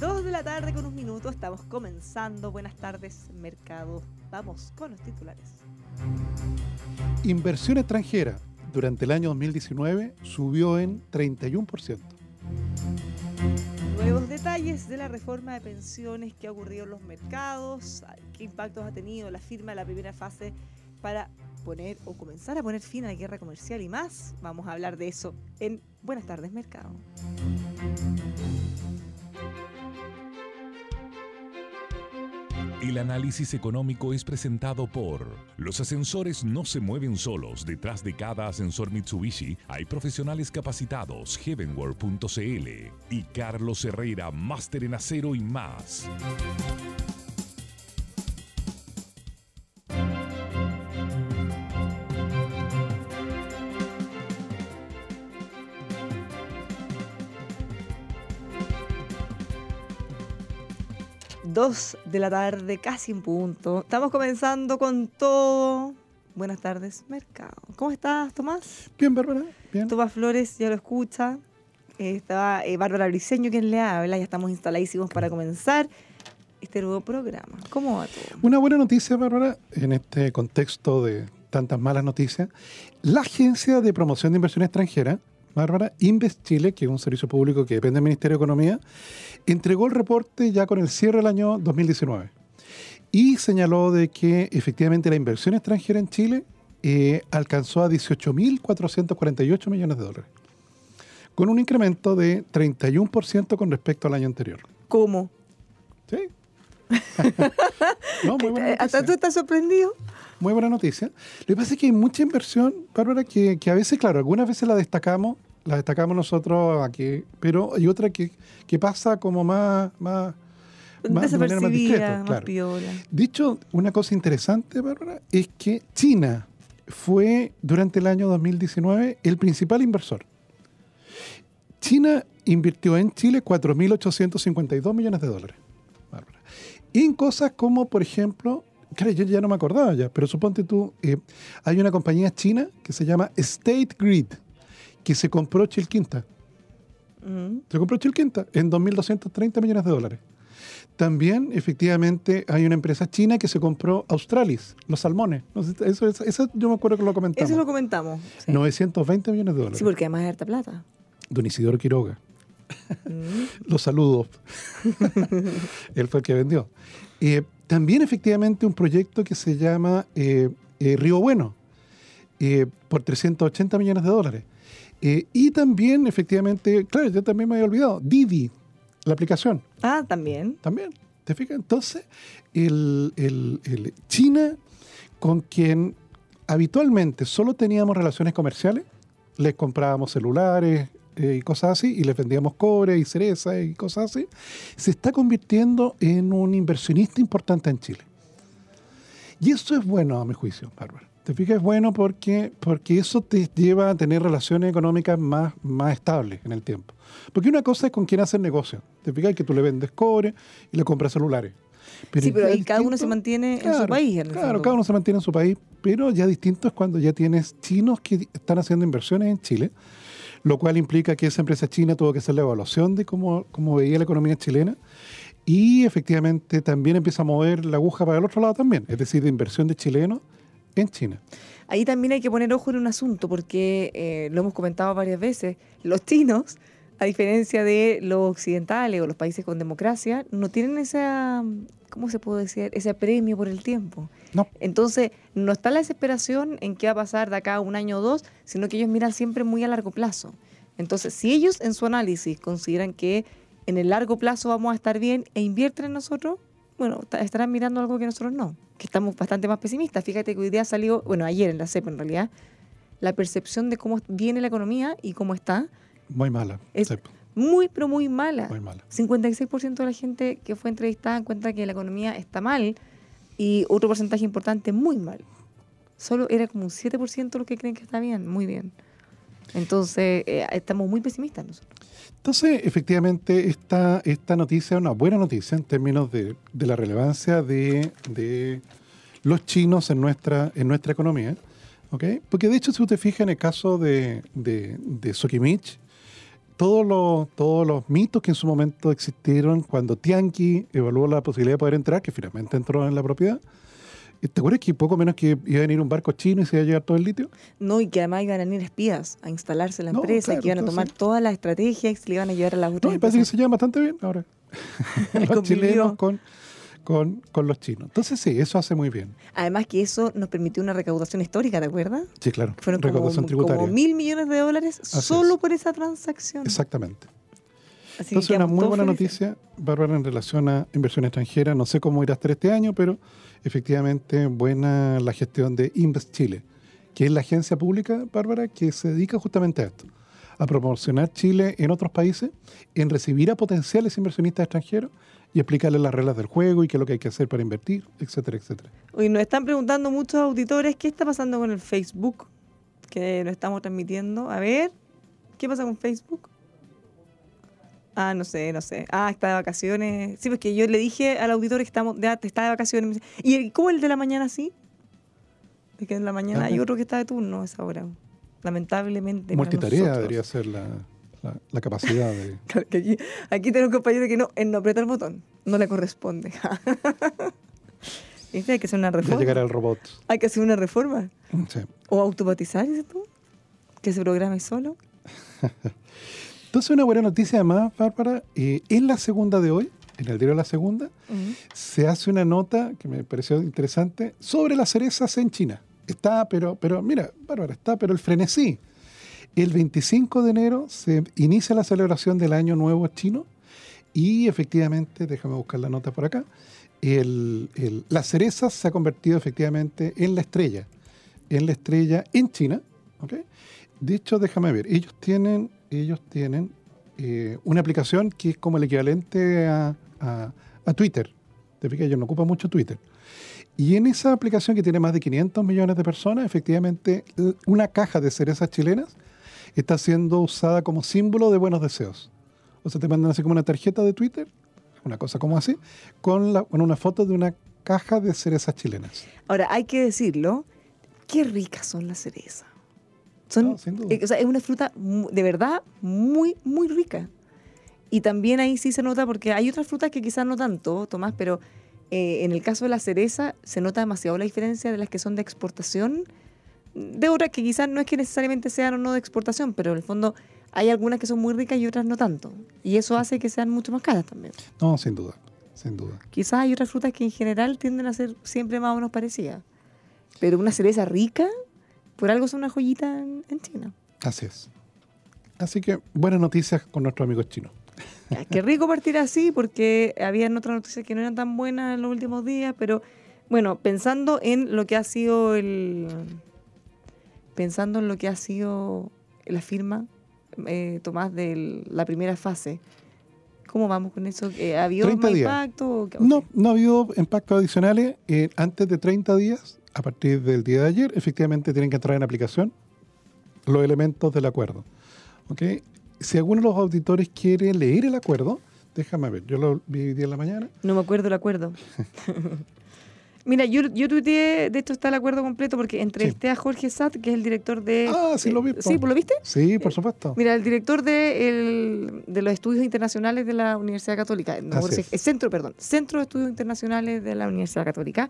Dos de la tarde con un minuto, estamos comenzando. Buenas tardes, mercado. Vamos con los titulares. Inversión extranjera durante el año 2019 subió en 31%. Nuevos detalles de la reforma de pensiones que ha ocurrido en los mercados, qué impactos ha tenido la firma de la primera fase para poner o comenzar a poner fin a la guerra comercial y más. Vamos a hablar de eso en Buenas tardes, Mercado. El análisis económico es presentado por Los ascensores no se mueven solos. Detrás de cada ascensor Mitsubishi hay profesionales capacitados, heavenworld.cl y Carlos Herrera, máster en acero y más. Dos de la tarde, casi en punto. Estamos comenzando con todo. Buenas tardes, Mercado. ¿Cómo estás, Tomás? Bien, Bárbara. Bien. Tomás Flores ya lo escucha. Eh, estaba eh, Bárbara Briceño quien le habla. Ya estamos instaladísimos para comenzar este nuevo programa. ¿Cómo va todo? Una buena noticia, Bárbara, en este contexto de tantas malas noticias. La Agencia de Promoción de Inversión Extranjera, Bárbara, Invest Chile, que es un servicio público que depende del Ministerio de Economía, entregó el reporte ya con el cierre del año 2019 y señaló de que efectivamente la inversión extranjera en Chile eh, alcanzó a 18.448 millones de dólares, con un incremento de 31% con respecto al año anterior. ¿Cómo? Sí. no, muy buena ¿Hasta tú estás sorprendido? Muy buena noticia. Lo que pasa es que hay mucha inversión, Bárbara, que, que a veces, claro, algunas veces la destacamos, la destacamos nosotros aquí, pero hay otra que, que pasa como más, más, más de manera más discreta. Más claro. piola. Dicho, una cosa interesante, Bárbara, es que China fue durante el año 2019 el principal inversor. China invirtió en Chile 4.852 millones de dólares. Bárbara. En cosas como, por ejemplo, claro, yo ya no me acordaba ya, pero suponte tú, eh, hay una compañía china que se llama State Grid, que se compró Chilquinta. Mm. Se compró Chilquinta en 2.230 millones de dólares. También, efectivamente, hay una empresa china que se compró Australis, los salmones. Eso yo me acuerdo que lo comentamos. Eso lo comentamos. Sí. 920 millones de dólares. Sí, porque además es harta plata. Don Isidoro Quiroga. Mm. Los saludos. Él fue el que vendió. Eh, también, efectivamente, un proyecto que se llama eh, eh, Río Bueno, eh, por 380 millones de dólares. Eh, y también, efectivamente, claro, yo también me había olvidado, Didi, la aplicación. Ah, también. También, ¿te fijas? Entonces, el, el- el China, con quien habitualmente solo teníamos relaciones comerciales, les comprábamos celulares eh, y cosas así, y les vendíamos cobre y cereza y cosas así, se está convirtiendo en un inversionista importante en Chile. Y eso es bueno, a mi juicio, Bárbara. ¿Te fijas? Es bueno porque, porque eso te lleva a tener relaciones económicas más, más estables en el tiempo. Porque una cosa es con quien hacer negocio. ¿Te fijas? Que tú le vendes cobre y le compras celulares. sí, pero ahí cada uno se mantiene en su Claro, país. En Claro, fondo. cada uno se mantiene en su país, pero ya distinto es cuando ya tienes chinos que están haciendo inversiones en Chile, lo cual implica que esa empresa china tuvo que hacer la evaluación de cómo, cómo veía la economía chilena y efectivamente también empieza a mover la aguja para el otro lado también, es decir, de inversión de chilenos en China. Ahí también hay que poner ojo en un asunto, porque eh, lo hemos comentado varias veces, los chinos, a diferencia de los occidentales o los países con democracia, no tienen esa, ¿cómo se puede decir? Ese premio por el tiempo. No. Entonces, no está la desesperación en qué va a pasar de acá a un año o dos, sino que ellos miran siempre muy a largo plazo. Entonces, si ellos en su análisis consideran que en el largo plazo vamos a estar bien e invierten en nosotros, bueno, ta- estarán mirando algo que nosotros no, que estamos bastante más pesimistas. Fíjate que hoy día salió, bueno, ayer en la CEP en realidad, la percepción de cómo viene la economía y cómo está, Muy mala. Es- muy, pero muy mala. muy mala. 56% de la gente que fue entrevistada encuentra que la economía está mal y otro porcentaje importante muy mal. Solo era como un 7% los que creen que está bien, muy bien. Entonces, eh, estamos muy pesimistas nosotros. Entonces, efectivamente, esta, esta noticia es una buena noticia en términos de, de la relevancia de, de los chinos en nuestra, en nuestra economía. ¿ok? Porque de hecho, si usted fija en el caso de, de, de todos los, todos los mitos que en su momento existieron cuando Tianqi evaluó la posibilidad de poder entrar, que finalmente entró en la propiedad, ¿te acuerdas que poco menos que iba a venir un barco chino y se iba a llevar todo el litio? No, y que además iban a venir espías a instalarse en la No, empresa, claro, que iban a tomar entonces- todas las estrategias y se le iban a llevar a las No, otras me parece que se llevan bastante bien ahora. los chilenos con, con, con los chinos. Entonces sí, eso hace muy bien. Además que eso nos permitió una recaudación histórica, ¿te acuerdas? Sí, claro. Fueron como, Recaudación tributaria. como mil millones de dólares Así solo es. por esa transacción. Exactamente. Así que Entonces, una muy buena felices. noticia, Bárbara, en relación a inversión extranjera. No sé cómo irá a estar este año, pero efectivamente buena la gestión de Invest Chile, que es la agencia pública, Bárbara, que se dedica justamente a esto, a promocionar Chile en otros países, en recibir a potenciales inversionistas extranjeros y explicarles las reglas del juego y qué es lo que hay que hacer para invertir, etcétera, etcétera. Hoy nos están preguntando muchos auditores qué está pasando con el Facebook que nos estamos transmitiendo. A ver, ¿qué pasa con Facebook? Ah, no sé, no sé. Ah, está de vacaciones. Sí, porque yo le dije al auditor que estamos de, está de vacaciones. ¿Y el- cómo el de la mañana sí? Es que en la mañana hay Ajá. otro que está de turno a esa hora. Lamentablemente. Multitarea debería ser la, la- la capacidad de... Claro que aquí, aquí tengo un compañero que no, él no aprieta el botón. No le corresponde. ¿Viste? Hay que hacer una de reforma. llegar al robot. Hay que hacer una reforma. Sí. O automatizar, dices tú. Que se programe solo. Entonces, una buena noticia además, Bárbara, eh, en la segunda de hoy, en el diario La Segunda, se hace una nota que me pareció interesante sobre las cerezas en China. Está, pero, pero mira, Bárbara, está, pero el frenesí. El 25 de enero se inicia la celebración del Año Nuevo Chino y efectivamente, déjame buscar la nota por acá, el, el- las cerezas se ha convertido efectivamente en la estrella, en la estrella en China. ¿ok? De hecho, déjame ver, ellos tienen, ellos tienen eh, una aplicación que es como el equivalente a, Twitter. Te fijas, ellos no ocupan mucho Twitter. Y en esa aplicación que tiene más de 500 millones de personas, efectivamente, l- una caja de cerezas chilenas está siendo usada como símbolo de buenos deseos. O sea, te mandan así como una tarjeta de Twitter, una cosa como así, con una foto de una caja de cerezas chilenas. Ahora, hay que decirlo, qué ricas son las cerezas. Son, No, sin duda. eh, o sea, es una fruta de verdad muy, muy rica. Y también ahí sí se nota, porque hay otras frutas que quizás no tanto, Tomás, pero eh, en el caso de la cereza se nota demasiado la diferencia de las que son de exportación, de otras que quizás no es que necesariamente sean o no de exportación, pero en el fondo hay algunas que son muy ricas y otras no tanto. Y eso hace que sean mucho más caras también. No, sin duda, sin duda. Quizás hay otras frutas que en general tienden a ser siempre más o menos parecidas. Pero una cereza rica, por algo son una joyita en, en China. Así es. Así que buenas noticias con nuestros amigos chinos. Qué rico partir así, porque habían otras noticias que no eran tan buenas en los últimos días, pero bueno, pensando en lo que ha sido el. Pensando en lo que ha sido la firma, eh, Tomás, de la primera fase. ¿Cómo vamos con eso? Eh, ¿Ha habido 30 más días. impacto? No, no ha habido impactos adicionales. Eh, antes de 30 días, a partir del día de ayer, efectivamente tienen que entrar en aplicación los elementos del acuerdo. ¿ok? Si alguno de los auditores quiere leer el acuerdo, déjame ver, yo lo vi hoy día en la mañana. No me acuerdo el acuerdo. Mira, yo, yo tuiteé, de esto está el acuerdo completo, porque entrevisté a Jorge Satt, que es el director de... Ah, sí, lo vi. Sí, ¿pues ¿lo viste? Sí, por supuesto. Mira, el director de, el- de los estudios internacionales de la Universidad Católica, no, es. el centro, perdón, Centro de Estudios Internacionales de la Universidad Católica,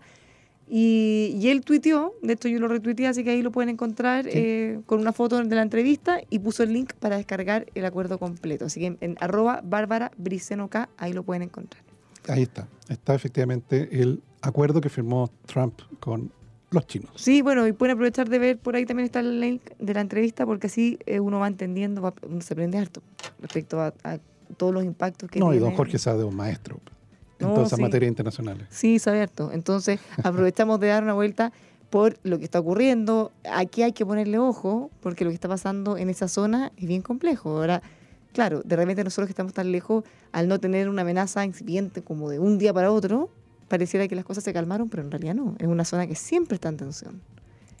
Y, y él tuiteó, de hecho yo lo retuiteé, así que ahí lo pueden encontrar eh, con una foto de la entrevista y puso el link para descargar el acuerdo completo. Así que en, arroba Bárbara Briceno K, ahí lo pueden encontrar. Ahí está. Está efectivamente el acuerdo que firmó Trump con los chinos. Sí, bueno, y pueden aprovechar de ver, por ahí también está el link de la entrevista, porque así eh, uno va entendiendo, va- uno se aprende harto respecto a, a todos los impactos que No, y tiene. don Jorge sabe de un maestro en No, todas esas sí. materias internacionales. Sí, sabe harto. Entonces, aprovechamos de dar una vuelta por lo que está ocurriendo. Aquí hay que ponerle ojo, porque lo que está pasando en esa zona es bien complejo. Ahora, claro, de repente nosotros que estamos tan lejos, al no tener una amenaza incipiente como de un día para otro, pareciera que las cosas se calmaron, pero en realidad no. Es una zona que siempre está en tensión.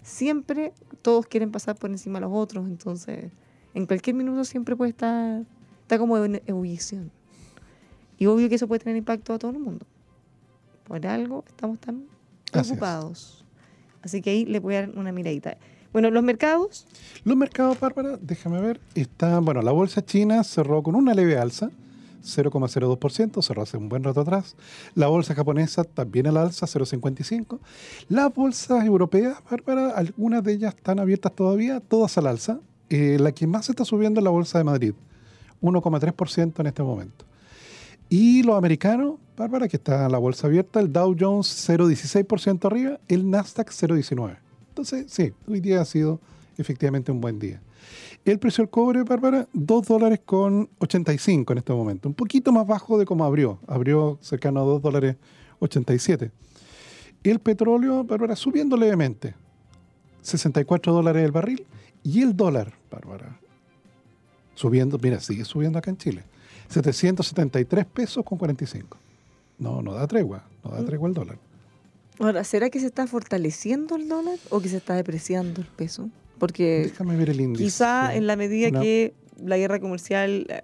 Siempre todos quieren pasar por encima de los otros, entonces en cualquier minuto siempre puede estar, está como en ebullición. Y obvio que eso puede tener impacto a todo el mundo. Por algo estamos tan Así es. preocupados. Así, que ahí le voy a dar una miradita. Bueno, los mercados, Los mercados, Bárbara, déjame ver, está, bueno, la bolsa china cerró con una leve alza, 0,02%, cerró hace un buen rato atrás. La bolsa japonesa también al alza, 0,55%. Las bolsas europeas, Bárbara, algunas de ellas están abiertas todavía, todas al alza. Eh, la que más está subiendo es la bolsa de Madrid, 1,3% en este momento. Y los americanos, Bárbara, que está la bolsa abierta, el Dow Jones 0,16% arriba, el Nasdaq 0,19%. Entonces, sí, hoy día ha sido efectivamente un buen día. El precio del cobre, Bárbara, 2 dólares con 85 en este momento. Un poquito más bajo de como abrió. Abrió cercano a 2 dólares 87. El petróleo, Bárbara, subiendo levemente. 64 dólares el barril. Y el dólar, Bárbara, subiendo, mira, sigue subiendo acá en Chile. 773 pesos con 45. No, no da tregua, no da tregua el dólar. ahora, ¿será que se está fortaleciendo el dólar o que se está depreciando el peso? Porque Déjame ver el índice. quizá en la medida que la guerra comercial eh,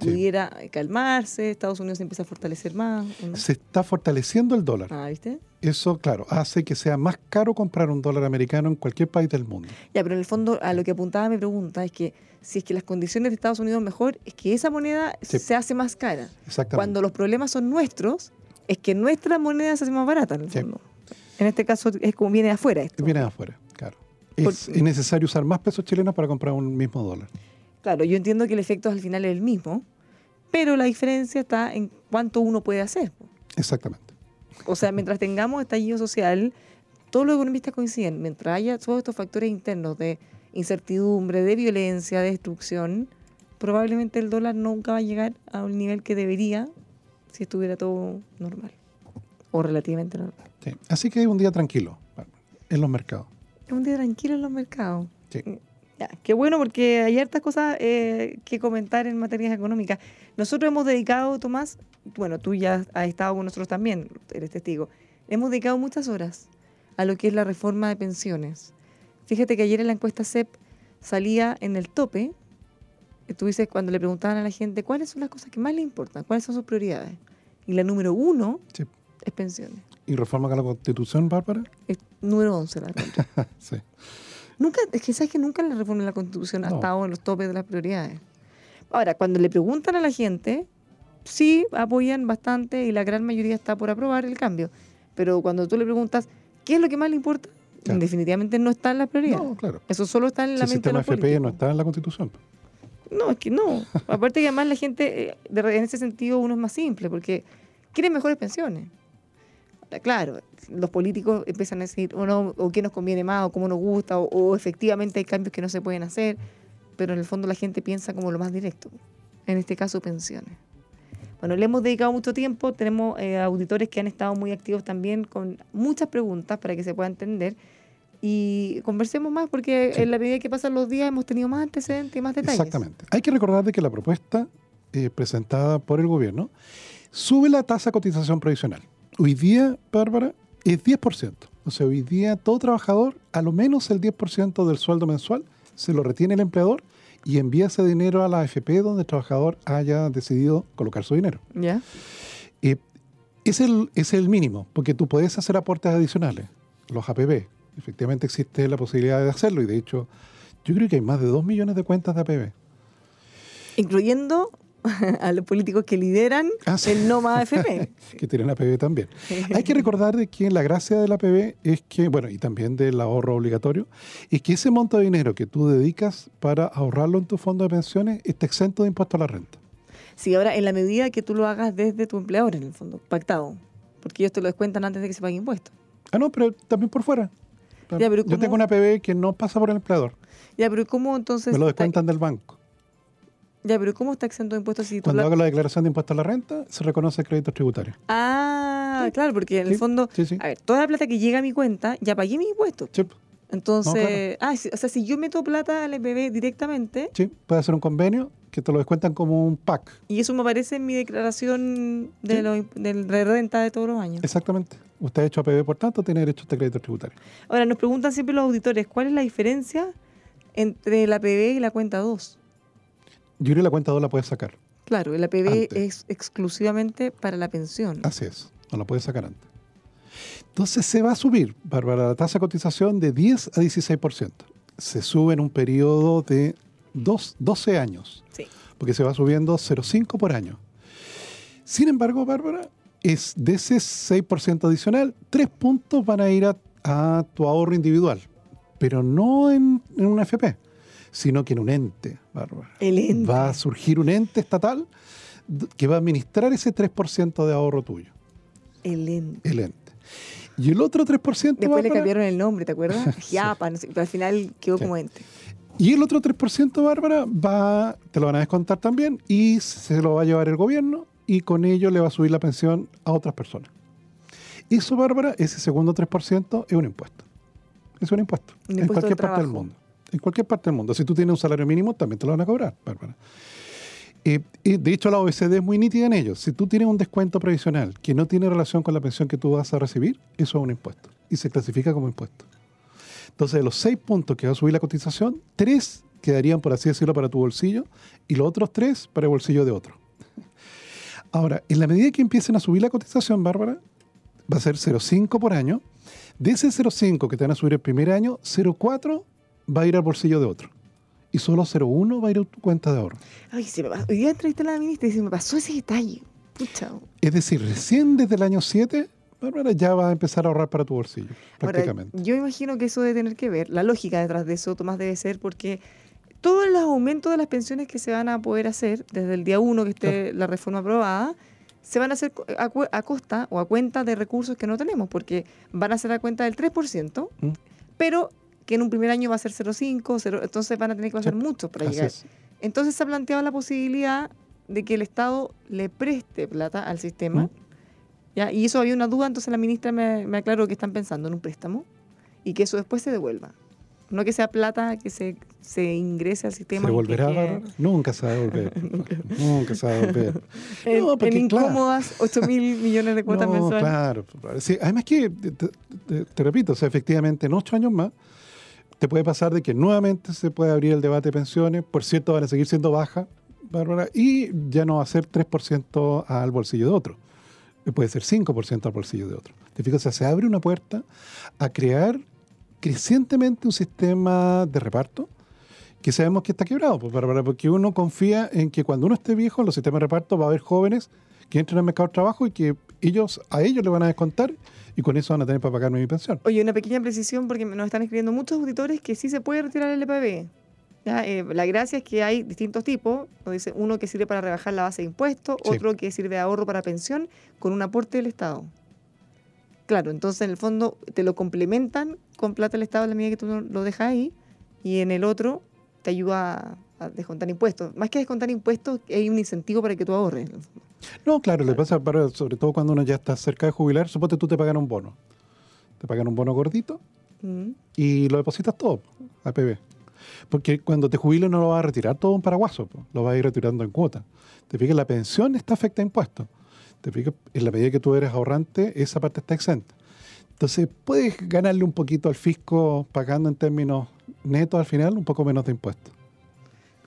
Sí. pudiera calmarse, Estados Unidos empieza a fortalecer más. Se está fortaleciendo el dólar. Ah, ¿viste? Eso, claro, hace que sea más caro comprar un dólar americano en cualquier país del mundo. Ya, pero en el fondo a lo que apuntaba mi pregunta es que si es que las condiciones de Estados Unidos mejor, es que esa moneda Sí. se hace más cara. Exactamente. Cuando los problemas son nuestros, es que nuestra moneda se hace más barata en el Sí. fondo. En este caso es como viene de afuera esto. Viene de afuera, claro. Es, es necesario usar más pesos chilenos para comprar un mismo dólar. Claro, yo entiendo que el efecto al final es el mismo, pero la diferencia está en cuánto uno puede hacer. Exactamente. O sea, mientras tengamos estallido social, todos los economistas coinciden, mientras haya todos estos factores internos de incertidumbre, de violencia, de destrucción, probablemente el dólar nunca va a llegar a un nivel que debería si estuviera todo normal o relativamente normal. Sí. Así que es un día tranquilo en los mercados. Es un día tranquilo en los mercados. Sí. Ya, qué bueno porque hay hartas cosas eh, que comentar en materias económicas. Nosotros hemos dedicado, Tomás, bueno, tú ya has estado con nosotros también, eres testigo, hemos dedicado muchas horas a lo que es la reforma de pensiones. Fíjate que ayer en la encuesta CEP salía en el tope, tú dices, cuando le preguntaban a la gente cuáles son las cosas que más le importan, cuáles son sus prioridades. Y la número uno Sí. es pensiones. ¿Y reforma a la Constitución, Bárbara? Es número 11 la sí. Nunca, es que sabes que nunca la reforma de la Constitución ha estado en los topes de las prioridades. Ahora, cuando le preguntan a la gente, sí apoyan bastante y la gran mayoría está por aprobar el cambio. Pero cuando tú le preguntas, ¿qué es lo que más le importa? Claro. Definitivamente no está en las prioridades. No, claro. Eso solo está en Si la el mente de sistema los FP no políticos. está en la Constitución. No, es que no. Aparte que además la gente, eh, en ese sentido, uno es más simple, porque quiere mejores pensiones. Claro, los políticos empiezan a decir, o, no, o qué nos conviene más, o cómo nos gusta, o, o efectivamente hay cambios que no se pueden hacer, pero en el fondo la gente piensa como lo más directo. En este caso, pensiones. Bueno, le hemos dedicado mucho tiempo, tenemos eh, auditores que han estado muy activos también con muchas preguntas para que se pueda entender. Y conversemos más porque Sí. en la medida que pasan los días hemos tenido más antecedentes y más detalles. Exactamente. Hay que recordar de que la propuesta eh, presentada por el gobierno sube la tasa de cotización provisional. Hoy día, Bárbara, es 10%. O sea, hoy día todo trabajador, a lo menos el 10% del sueldo mensual, se lo retiene el empleador y envía ese dinero a la AFP donde el trabajador haya decidido colocar su dinero. ¿Ya? Eh, es, el, es el mínimo, porque tú puedes hacer aportes adicionales, los APB. Efectivamente existe la posibilidad de hacerlo y de hecho yo creo que hay más de 2 millones de cuentas de APB. Incluyendo a los políticos que lideran Ah, sí. el no más AFP. que tienen APB también. Hay que recordar de que la gracia del APB es que, bueno, y también del ahorro obligatorio, es que ese monto de dinero que tú dedicas para ahorrarlo en tu fondo de pensiones está exento de impuesto a la renta. Sí, ahora en la medida que tú lo hagas desde tu empleador, en el fondo, pactado. Porque ellos te lo descuentan antes de que se pague impuesto. Ah, no, pero también por fuera. Ya, pero Yo tengo una APB que no pasa por el empleador, Ya, pero ¿cómo entonces me lo descuentan del banco. Ya, pero ¿cómo está exento de impuestos si tú Cuando la- hago la declaración de impuesto a la renta, se reconoce el crédito tributario. Ah, claro, porque en el fondo, sí, a ver, toda la plata que llega a mi cuenta, ya pagué mis impuestos. Sí, Entonces, ah, o sea, si yo meto plata al EPB directamente sí, puede hacer un convenio que te lo descuentan como un pack. y eso me aparece en mi declaración de, Sí. lo- de renta de todos los años. Exactamente. Usted ha hecho APB, por tanto, tiene derecho a este crédito tributario. Ahora, nos preguntan siempre los auditores, ¿cuál es la diferencia entre la APB y la cuenta 2? Yo creo que la cuenta 2 la puedes sacar. Claro, el APB Antes. es exclusivamente para la pensión. Así es, no la puedes sacar antes. Entonces se va a subir, Bárbara, la tasa de cotización de 10 a 16%. Se sube en un periodo de dos, 12 años, Sí. porque se va subiendo 0,5 por año. Sin embargo, Bárbara, es de ese 6% adicional, 3 puntos van a ir a, a tu ahorro individual, pero no en, en una FP, sino que en un ente, Bárbara. El ente. Va a surgir un ente estatal que va a administrar ese 3% de ahorro tuyo El ente. el ente. Y el otro 3%, Después le cambiaron el nombre, ¿te acuerdas? No sé, pero al final quedó Sí. como ente. y el otro 3%, Bárbara, va, te lo van a descontar también y se lo va a llevar el gobierno y con ello le va a subir la pensión a otras personas. Eso, Bárbara, ese segundo 3% es un impuesto. Es un impuesto. Un en cualquier al parte del mundo. En cualquier parte del mundo. Si tú tienes un salario mínimo, también te lo van a cobrar, Bárbara. Eh, de hecho, la OECD es muy nítida en ello. Si tú tienes un descuento previsional que no tiene relación con la pensión que tú vas a recibir, eso es un impuesto. Y se clasifica como impuesto. Entonces, de los seis puntos que va a subir la cotización, tres quedarían, por así decirlo, para tu bolsillo y los otros tres para el bolsillo de otro. Ahora, en la medida que empiecen a subir la cotización, Bárbara, va a ser 0,5 por año. De ese 0,5 que te van a subir el primer año, 0,4 va a ir al bolsillo de otro. Y solo 0,1 va a ir a tu cuenta de ahorro. Ay, se me pasó. Hoy día entrevisté a la ministra y se me pasó ese detalle. Pucha. Es decir, recién desde el año 7, Bárbara, ya vas a empezar a ahorrar para tu bolsillo, Ahora, prácticamente. yo imagino que eso debe tener que ver, la lógica detrás de eso, Tomás, debe ser porque todos los aumentos de las pensiones que se van a poder hacer desde el día 1 que esté la reforma aprobada, se van a hacer a costa o a cuenta de recursos que no tenemos, porque van a ser a cuenta del 3%, Mm. pero que en un primer año va a ser 0,5, 0, entonces van a tener que hacer Sí, mucho para Así llegar. es. Entonces se ha planteado la posibilidad de que el Estado le preste plata al sistema. ¿Mm? ¿ya? Y eso había una duda, entonces la ministra me, me aclaró que están pensando en un préstamo y que eso después se devuelva. No que sea plata que se, se ingrese al sistema. ¿Se que volverá, Bárbara? Nunca se va a devolver. Nunca se va a devolver. En, No, en claro. incómodas 8 mil millones de cuotas no, mensuales. claro. claro. Sí, además que, te, te- te repito, o sea, efectivamente en ocho años más te puede pasar de que nuevamente se puede abrir el debate de pensiones, por cierto van a seguir siendo bajas, y ya no va a ser 3% al bolsillo de otro, puede ser 5% al bolsillo de otro. ¿Te fijas? O sea, se abre una puerta a crear crecientemente un sistema de reparto que sabemos que está quebrado, pues, porque uno confía en que cuando uno esté viejo, en los sistemas de reparto va a haber jóvenes que entren al mercado de trabajo y que ellos a ellos le van a descontar y con eso van a tener para pagarme mi pensión. Oye, una pequeña precisión porque nos están escribiendo muchos auditores que sí se puede retirar el EPB. ¿ya? Eh, la gracia es que hay distintos tipos. Nos dice uno que sirve para rebajar la base de impuestos, Sí. otro que sirve de ahorro para pensión con un aporte del Estado. Claro, entonces en el fondo te lo complementan con plata del Estado en la medida que tú lo- lo dejas ahí y en el otro te ayuda a, a descontar impuestos. Más que descontar impuestos, hay un incentivo para que tú ahorres. en el fondo. No, claro, le pasa, sobre todo cuando uno ya está cerca de jubilar, suponte tú te pagan un bono. Te pagan un bono gordito Mm. y lo depositas todo a PB. Porque cuando te jubiles no lo vas a retirar todo un paraguaso, po, lo vas a ir retirando en cuota. Te fijas, la pensión está afecta a impuestos. Te fijas, en la medida que tú eres ahorrante, esa parte está exenta. Entonces, puedes ganarle un poquito al fisco pagando en términos netos al final un poco menos de impuestos.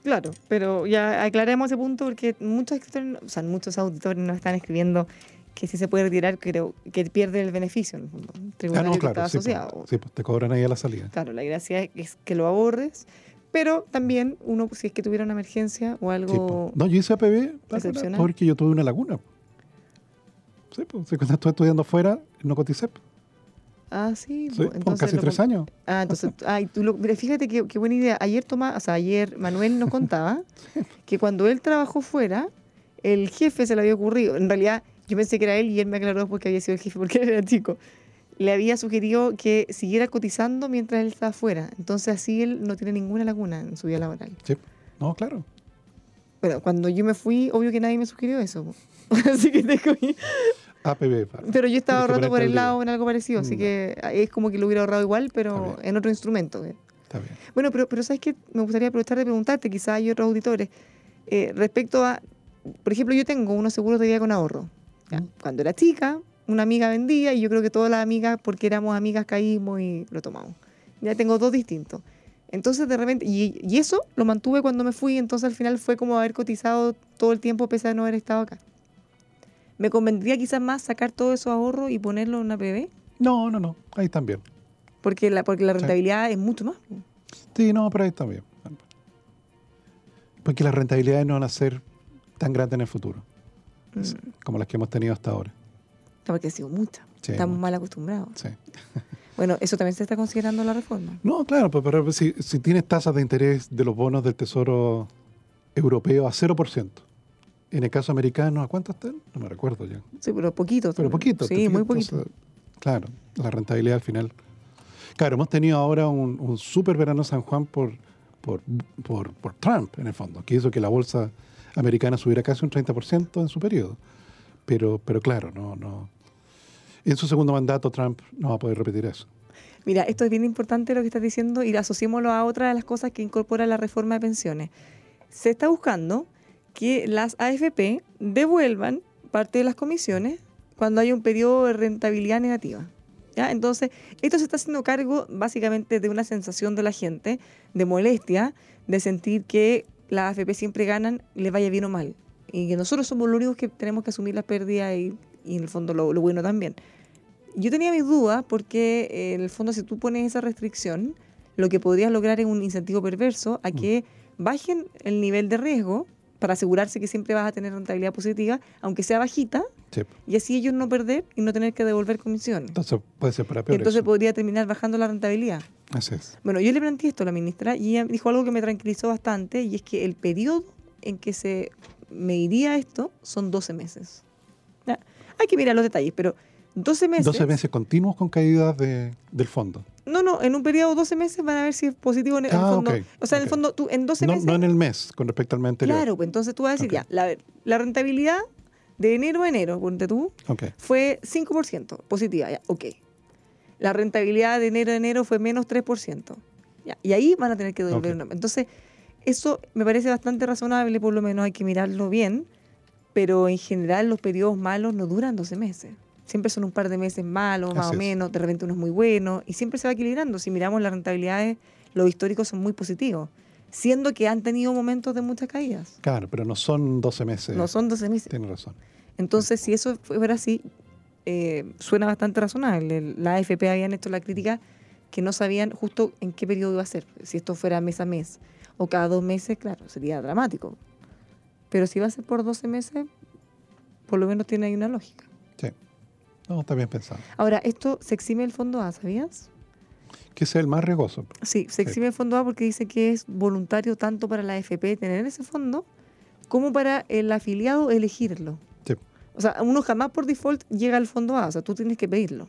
Claro, pero ya aclaremos ese punto porque muchos o sea, muchos auditores nos están escribiendo que si se puede retirar, creo que pierde el beneficio en el fondo, el Ah, no, claro, sí, asociado. pues, sí, pues, te cobran ahí a la salida. Claro, la gracia es que lo ahorres, Pero también uno, si es que tuviera una emergencia o Sí, algo... po. no, yo hice APB porque yo tuve una laguna. Sí, pues, sí, cuando estuve estudiando afuera, no coticé. Ah, sí. Sí, po, por entonces casi tres años. Ah, entonces, ay, tú lo- fíjate qué, qué buena idea. Ayer Tomás, o sea, ayer Manuel nos contaba que cuando él trabajó fuera, el jefe se le había ocurrido, en realidad yo pensé que era él y él me aclaró porque había sido el jefe porque él era chico. Le había sugerido que siguiera cotizando mientras él estaba fuera. Entonces así él no tiene ninguna laguna en su vida laboral. Sí. No, claro. Bueno, cuando yo me fui, obvio que nadie me sugirió eso. Así que tengo que- APB. Pero yo estaba que ahorrando por el lado en algo parecido, así Ya. que es como que lo hubiera ahorrado igual, pero en otro instrumento. Está bien. Bueno, pero, pero ¿sabes qué? Me gustaría aprovechar de preguntarte, quizás hay otros auditores, eh, respecto a, por ejemplo, yo tengo unos seguros de vida con ahorro. Ya, Mm. Cuando era chica, una amiga vendía y yo creo que todas las amigas, porque éramos amigas, caímos y lo tomamos. Ya tengo dos distintos. Entonces, de repente, y, y eso lo mantuve cuando me fui, entonces al final fue como haber cotizado todo el tiempo pese a no haber estado acá. ¿Me convendría quizás más sacar todos esos ahorros y ponerlo en una PB? No, no, no. Ahí también. Porque la, porque la Sí. rentabilidad es mucho más. Sí, no, pero ahí también. Porque las rentabilidades no van a ser tan grandes en el futuro, Mm. como las que hemos tenido hasta ahora. No, porque ha sido mucha. Sí, Estamos mucho. mal acostumbrados. Sí. Bueno, eso también se está considerando la reforma. No, claro, pues, pero si, si tienes tasas de interés de los bonos del Tesoro Europeo a 0%, en el caso americano, ¿a cuánto están? No me recuerdo ya. Sí, pero poquito. Pero poquito. ¿te Sí, muy poquito. Entonces, claro, la rentabilidad al final. Claro, hemos tenido ahora un, un super verano San Juan por, por, por, por Trump, en el fondo, que hizo que la bolsa americana subiera casi un 30% en su periodo. Pero, pero claro, no, no. En su segundo mandato, Trump no va a poder repetir eso. Mira, esto es bien importante lo que estás diciendo y asociémoslo a otra de las cosas que incorpora la reforma de pensiones. Se está buscando que las AFP devuelvan parte de las comisiones cuando hay un periodo de rentabilidad negativa. ¿ya? Entonces, esto se está haciendo cargo básicamente de una sensación de la gente, de molestia, de sentir que las AFP siempre ganan, les vaya bien o mal. Y que nosotros somos los únicos que tenemos que asumir las pérdidas y, y en el fondo lo, lo bueno también. Yo tenía mis dudas porque eh, en el fondo si tú pones esa restricción, lo que podrías lograr es un incentivo perverso a que bajen el nivel de riesgo para asegurarse que siempre vas a tener rentabilidad positiva, aunque sea bajita, Sí. y así ellos no perder y no tener que devolver comisiones. Entonces puede ser para peor. Entonces eso. podría terminar bajando la rentabilidad. Así es. Bueno, yo le planteé esto a la ministra y ella dijo algo que me tranquilizó bastante y es que el periodo en que se mediría esto son 12 meses. Hay que mirar los detalles, pero 12 meses. 12 meses continuos con caídas de, del fondo. No, no, en un periodo de 12 meses van a ver si es positivo en el Ah, fondo. ok, O sea, en el fondo, tú en 12 No, meses. no en el mes, con respecto al mes anterior. Claro, pues entonces tú vas a decir, ya, la, la rentabilidad de enero a enero, ponte tú, fue 5% positiva, ya, ok. La rentabilidad de enero a enero fue menos 3%. Ya, y ahí van a tener que devolver una. Entonces, eso me parece bastante razonable, por lo menos hay que mirarlo bien, pero en general los periodos malos no duran 12 meses. Siempre son un par de meses malos, más Así o es. menos, de repente uno es muy bueno, y siempre se va equilibrando. Si miramos las rentabilidades, los históricos son muy positivos, siendo que han tenido momentos de muchas caídas. Claro, pero no son 12 meses. No son 12 meses. Tienes razón. Entonces, si eso fuera así, eh, suena bastante razonable. La AFP habían hecho la crítica que no sabían justo en qué periodo iba a ser. Si esto fuera mes a mes o cada dos meses, claro, sería dramático. Pero si va a ser por 12 meses, por lo menos tiene ahí una lógica. Sí. No, está bien pensado. Ahora, esto se exime el fondo A, ¿sabías? Que sea el más riesgoso. Sí, se exime el fondo A porque dice que es voluntario tanto para la AFP tener ese fondo como para el afiliado elegirlo. Sí. O sea, uno jamás por default llega al fondo A, o sea, tú tienes que pedirlo.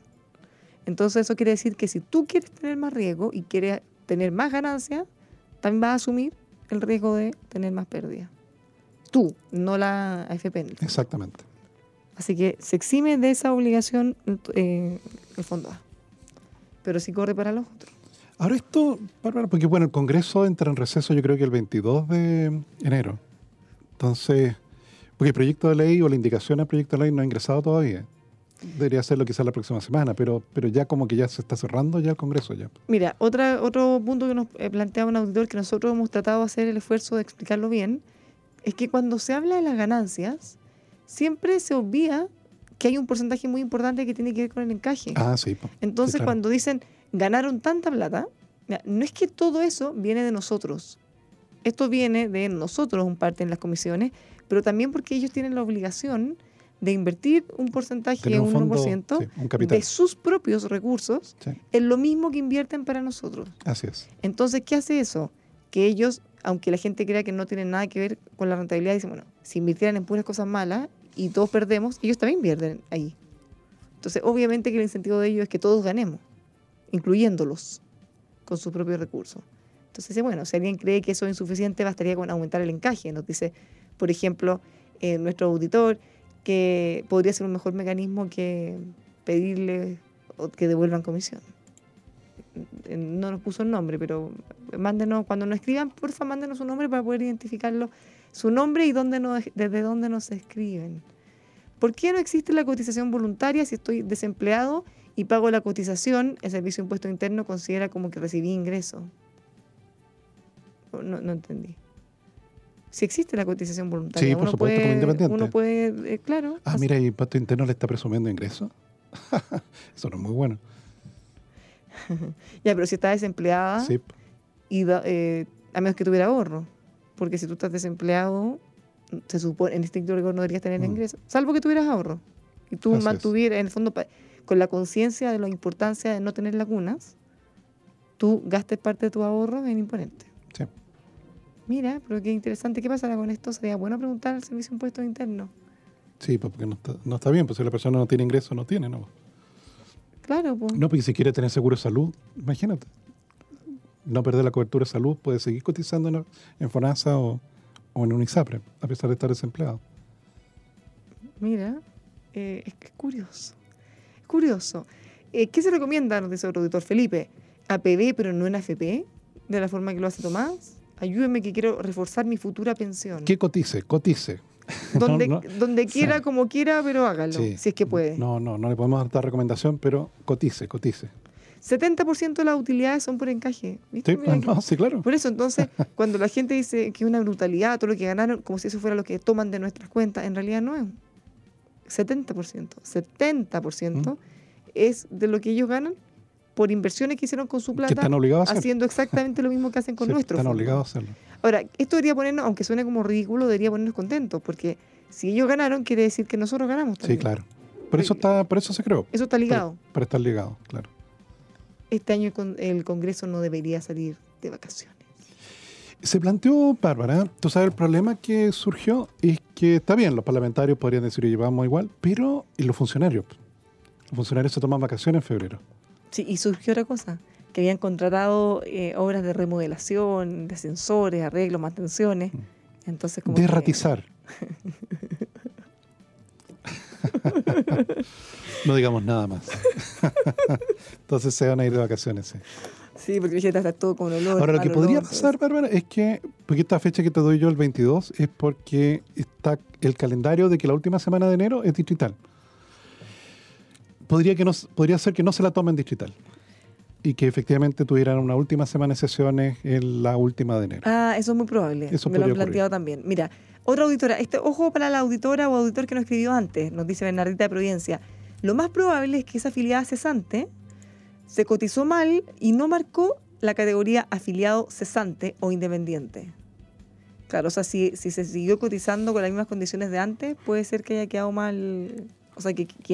Entonces eso quiere decir que si tú quieres tener más riesgo y quieres tener más ganancia, también vas a asumir el riesgo de tener más pérdida. Tú, no la AFP. Exactamente. Así que se exime de esa obligación eh, el fondo A. Pero sí corre para los otros. Ahora esto, Bárbara, porque bueno, el Congreso entra en receso yo creo que el 22 de enero. Entonces, porque el proyecto de ley o la indicación al proyecto de ley no ha ingresado todavía. Debería hacerlo quizás la próxima semana, pero, pero ya como que ya se está cerrando ya el Congreso ya. Mira, otra, otro punto que nos eh, plantea un auditor que nosotros hemos tratado de hacer el esfuerzo de explicarlo bien, es que cuando se habla de las ganancias, siempre se obvia que hay un porcentaje muy importante que tiene que ver con el encaje. Ah, sí. Entonces, claro. cuando dicen ganaron tanta plata, no es que todo eso viene de nosotros. Esto viene de nosotros, un parte en las comisiones, pero también porque ellos tienen la obligación de invertir un porcentaje, un fondo, 1%, sí, un capital. de sus propios recursos Sí, en lo mismo que invierten para nosotros. así es. Entonces, ¿qué hace eso? Que ellos, aunque la gente crea que no tienen nada que ver con la rentabilidad, dicen, bueno, si invirtieran en puras cosas malas y todos perdemos, ellos también invierten ahí. Entonces, obviamente que el incentivo de ellos es que todos ganemos, incluyéndolos con sus propios recursos. Entonces, bueno, si alguien cree que eso es insuficiente, bastaría con aumentar el encaje. Nos dice, por ejemplo, eh, nuestro auditor, que podría ser un mejor mecanismo que pedirle que devuelvan comisión. Eh, No nos puso el nombre, pero mándenos, cuando nos escriban, porfa, mándenos su nombre para poder identificarlo, su nombre y dónde nos, desde dónde nos escriben. ¿Por qué no existe la cotización voluntaria si estoy desempleado y pago la cotización? El Servicio de Impuesto Interno considera como que recibí ingreso. No, no entendí. Si existe la cotización voluntaria, Sí, por uno supuesto, como puede, independiente. uno puede, eh, claro. Ah, mira, y Impuesto Interno le está presumiendo ingresos. Eso no es muy bueno. Ya, pero si estás desempleada, Sí, y eh, a menos que tuviera ahorro. Porque si tú estás desempleado, se supone, en estricto rigor no deberías tener Mm. ingresos, salvo que tuvieras ahorro. Y tú Así es. mantuvieras, en el fondo, con la conciencia de la importancia de no tener lagunas, tú gastes parte de tu ahorro en imponente. Sí. Mira, pero qué interesante. ¿Qué pasará con esto? Sería bueno preguntar al Servicio de Impuestos Internos. sí, pues porque no está, no está bien, pues si la persona no tiene ingresos, no tiene, ¿no? Claro, pues. No, porque si quiere tener seguro de salud, imagínate. No perder la cobertura de salud, puede seguir cotizando en, en FONASA o, o en un ISAPRE, a pesar de estar desempleado. Mira, eh, es que es curioso. Es curioso. Eh, ¿Qué se recomienda, nos dice auditor Felipe? ¿APB pero no en AFP? De la forma que lo hace Tomás. Ayúdeme que quiero reforzar mi futura pensión. Que cotice, cotice. Donde, no, donde quiera, sí. como quiera, pero hágalo, Sí. si es que puede. No, no, no le podemos dar recomendación, pero cotice, cotice. 70% de las utilidades son por encaje. ¿Viste? Sí, no, claro. Por eso, entonces, cuando la gente dice que es una brutalidad, todo lo que ganaron, como si eso fuera lo que toman de nuestras cuentas, en realidad no es. 70%. 70% es de lo que ellos ganan por inversiones que hicieron con su plata, están obligados a hacer. haciendo exactamente lo mismo que hacen con Sí, nuestros Están obligados a hacerlo. Ahora, esto debería ponernos, aunque suene como ridículo, debería ponernos contentos, porque si ellos ganaron, quiere decir que nosotros ganamos Sí, también. claro. Por eso está, por eso se creó. Eso está ligado. Para, para estar ligado, claro. Este año el con- el Congreso no debería salir de vacaciones. Se planteó, Bárbara, tú sabes, el problema que surgió es que está bien, los parlamentarios podrían decir, oye, vamos igual, pero ¿y los funcionarios? Los funcionarios se toman vacaciones en febrero. Sí, y surgió otra cosa, que habían contratado eh, obras de remodelación, de ascensores, arreglos, mantenciones. Entonces, como que- Derratizar. no digamos nada más. Entonces se van a ir de vacaciones, sí. Sí, porque ya está todo con olor. Ahora, lo que podría olor, pasar, Bárbara, es que, porque esta fecha que te doy yo, el 22, es porque está el calendario de que la última semana de enero es distrital. Podría, que no, podría ser que no se la tomen distrital y que efectivamente tuvieran una última semana de sesiones en la última de enero. Ah, eso es muy probable. Eso Me lo han planteado también. Mira, otra auditora, este, ojo para la auditora o auditor que nos escribió antes, nos dice Bernardita de Providencia. Lo más probable es que esa afiliada cesante se cotizó mal y no marcó la categoría afiliado cesante o independiente. Claro, o sea, si, si se siguió cotizando con las mismas condiciones de antes, puede ser que haya quedado mal. O sea, que, que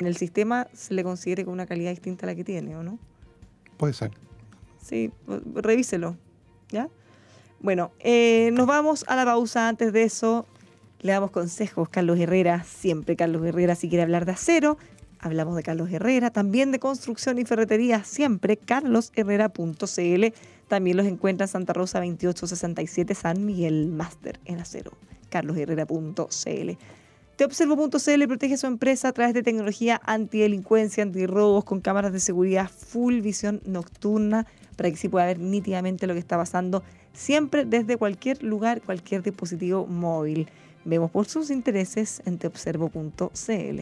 En el sistema se le considere con una calidad distinta a la que tiene, ¿o no? Puede ser. Sí, revíselo. ¿Ya? Bueno, eh, nos vamos a la pausa. Antes de eso, le damos consejos. Carlos Herrera, siempre Carlos Herrera, si quiere hablar de acero, hablamos de Carlos Herrera. También de construcción y ferretería, siempre carlosherrera.cl. También los encuentra en Santa Rosa 2867 San Miguel Master en acero. carlosherrera.cl. Teobservo.cl protege su empresa a través de tecnología antidelincuencia, antirrobos, con cámaras de seguridad full visión nocturna para que sí pueda ver nítidamente lo que está pasando, siempre desde cualquier lugar, cualquier dispositivo móvil. Vemos por sus intereses en teobservo.cl.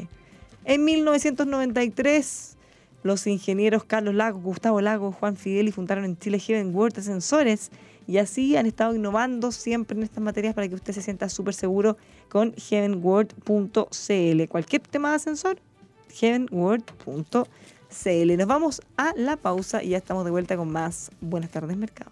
En 1993, los ingenieros Carlos Lago, Gustavo Lago, Juan Fidel y fundaron en Chile Heaven World Sensores y así han estado innovando siempre en estas materias para que usted se sienta súper seguro con heavenworld.cl. Cualquier tema de ascensor, heavenworld.cl. Nos vamos a la pausa y ya estamos de vuelta con más Buenas tardes, Mercado.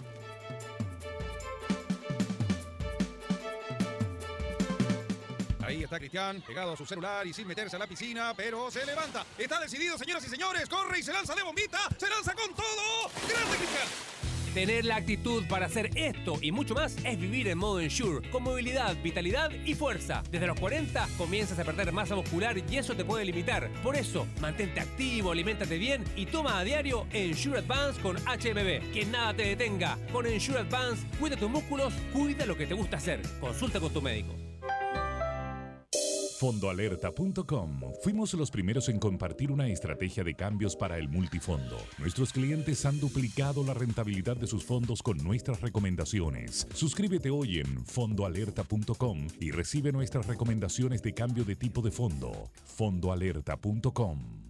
Ahí está Cristian, pegado a su celular y sin meterse a la piscina, pero se levanta. Está decidido, señoras y señores. Corre y se lanza de bombita. Se lanza con todo. ¡Grande Cristian! Tener la actitud para hacer esto y mucho más es vivir en modo Ensure, con movilidad, vitalidad y fuerza. Desde los 40 comienzas a perder masa muscular y eso te puede limitar. Por eso, mantente activo, aliméntate bien y toma a diario Ensure Advance con HMB. Que nada te detenga. Con Ensure Advance, cuida tus músculos, cuida lo que te gusta hacer. Consulta con tu médico. Fondoalerta.com. Fuimos los primeros en compartir una estrategia de cambios para el multifondo. Nuestros clientes han duplicado la rentabilidad de sus fondos con nuestras recomendaciones. Suscríbete hoy en fondoalerta.com y recibe nuestras recomendaciones de cambio de tipo de fondo. Fondoalerta.com.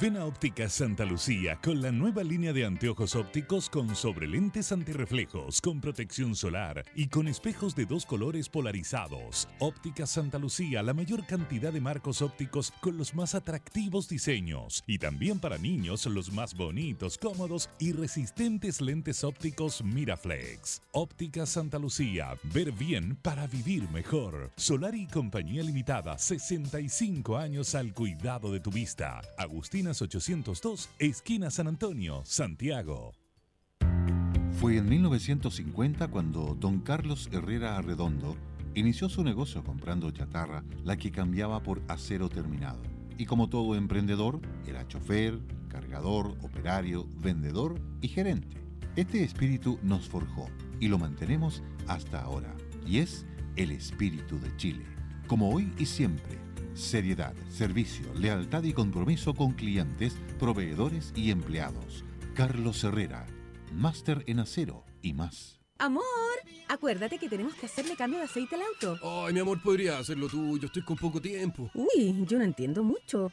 Ven a Óptica Santa Lucía con la nueva línea de anteojos ópticos con sobrelentes antirreflejos, con protección solar y con espejos de dos colores polarizados. Óptica Santa Lucía, la mayor cantidad de marcos ópticos con los más atractivos diseños. Y también para niños, los más bonitos, cómodos y resistentes lentes ópticos Miraflex. Óptica Santa Lucía, ver bien para vivir mejor. Solari y Compañía Limitada, 65 años al cuidado de tu vista. 802, esquina San Antonio, Santiago. Fue en 1950 cuando don Carlos Herrera Arredondo inició su negocio comprando chatarra, la que cambiaba por acero terminado. Y como todo emprendedor, era chofer, cargador, operario, vendedor y gerente. Este espíritu nos forjó y lo mantenemos hasta ahora. Y es el espíritu de Chile. Como hoy y siempre, seriedad, servicio, lealtad y compromiso con clientes, proveedores y empleados. Carlos Herrera, máster en acero y más. Amor, acuérdate que tenemos que hacerle cambio de aceite al auto. Ay, mi amor, podría hacerlo tú. Yo estoy con poco tiempo. Uy, yo no entiendo mucho.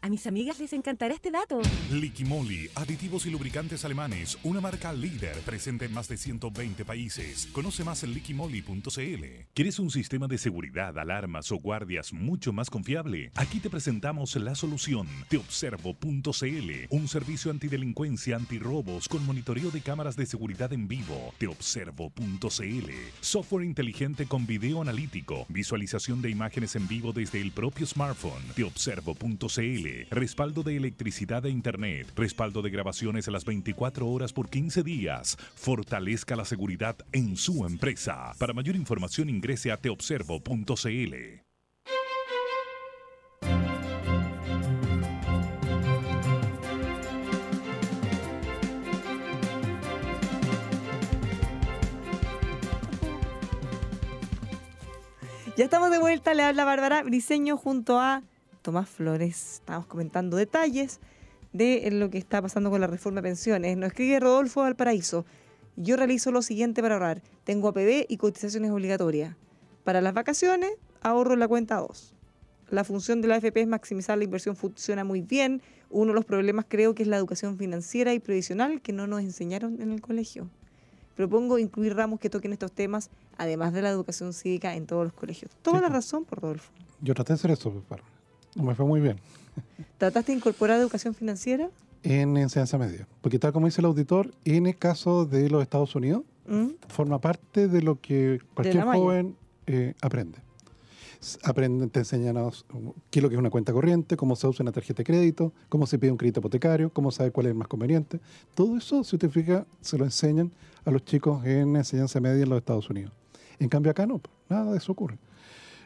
A mis amigas les encantará este dato. Liquimoli, aditivos y lubricantes alemanes, una marca líder presente en más de 120 países. Conoce más en liquimoli.cl. ¿Quieres un sistema de seguridad, alarmas o guardias mucho más confiable? Aquí te presentamos la solución. Teobservo.cl, un servicio antidelincuencia, antirrobos con monitoreo de cámaras de seguridad en vivo. Teobservo.cl, software inteligente con video analítico, visualización de imágenes en vivo desde el propio smartphone. Teobservo.cl respaldo de electricidad e internet, respaldo de grabaciones a las 24 horas por 15 días. Fortalezca la seguridad en su empresa. Para mayor información ingrese a teobservo.cl. Ya estamos de vuelta, le habla Bárbara Briseño junto a Tomás Flores. Estamos comentando detalles de lo que está pasando con la reforma de pensiones. Nos escribe Rodolfo Valparaíso. Yo realizo lo siguiente para ahorrar. Tengo APB y cotizaciones obligatorias. Para las vacaciones, ahorro en la cuenta 2. La función de la AFP es maximizar la inversión, funciona muy bien. Uno de los problemas creo que es la educación financiera y previsional que no nos enseñaron en el colegio. Propongo incluir ramos que toquen estos temas, además de la educación cívica en todos los colegios. Toda la razón por Rodolfo. Yo traté de hacer eso, Bárbara. Me fue muy bien. ¿Trataste de incorporar educación financiera? En enseñanza media. Porque tal como dice el auditor, en el caso de los Estados Unidos, ¿Mm? forma parte de lo que cualquier joven eh, aprende. Aprenden, te enseñan a- qué es lo que es una cuenta corriente, cómo se usa una tarjeta de crédito, cómo se pide un crédito hipotecario, cómo saber cuál es el más conveniente. Todo eso, si usted fija, se lo enseñan a los chicos en enseñanza media en los Estados Unidos. En cambio acá no, nada de eso ocurre.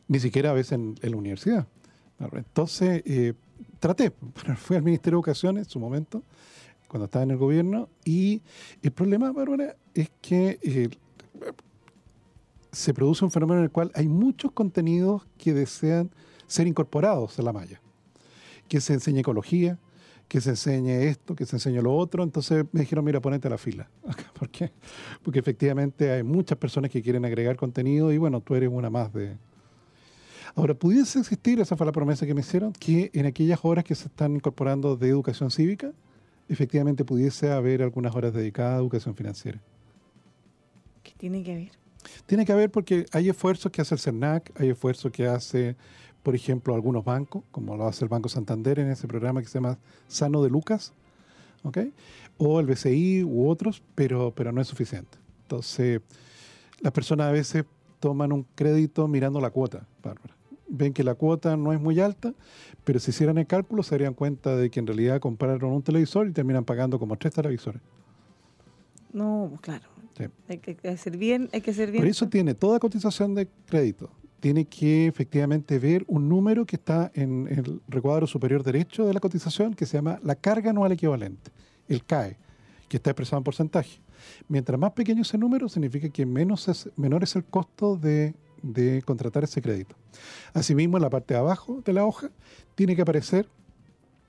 Ni siquiera a veces en, en la universidad. Entonces, eh, traté, fui al Ministerio de Educación en su momento, cuando estaba en el gobierno, y el problema, Bárbara, es que eh, se produce un fenómeno en el cual hay muchos contenidos que desean ser incorporados a la malla. Que se enseñe ecología, que se enseñe esto, que se enseñe lo otro. Entonces me dijeron, mira, ponete a la fila. ¿Por qué? Porque efectivamente hay muchas personas que quieren agregar contenido y bueno, tú eres una más de... Ahora, pudiese existir, esa fue la promesa que me hicieron, que en aquellas horas que se están incorporando de educación cívica, efectivamente pudiese haber algunas horas dedicadas a educación financiera. ¿Qué tiene que ver? Tiene que haber porque hay esfuerzos que hace el CERNAC, hay esfuerzos que hace, por ejemplo, algunos bancos, como lo hace el Banco Santander en ese programa que se llama Sano de Lucas, ¿ok? o el BCI u otros, pero, pero no es suficiente. Entonces, las personas a veces toman un crédito mirando la cuota, Bárbara. Ven que la cuota no es muy alta, pero si hicieran el cálculo se darían cuenta de que en realidad compraron un televisor y terminan pagando como tres televisores. No, claro. Sí. Hay que hacer bien, hay que hacer bien. Por eso tiene toda cotización de crédito. Tiene que efectivamente ver un número que está en el recuadro superior derecho de la cotización que se llama la carga anual equivalente, el CAE, que está expresado en porcentaje. Mientras más pequeño ese número, significa que menos es, menor es el costo de, de contratar ese crédito. Asimismo, en la parte de abajo de la hoja tiene que aparecer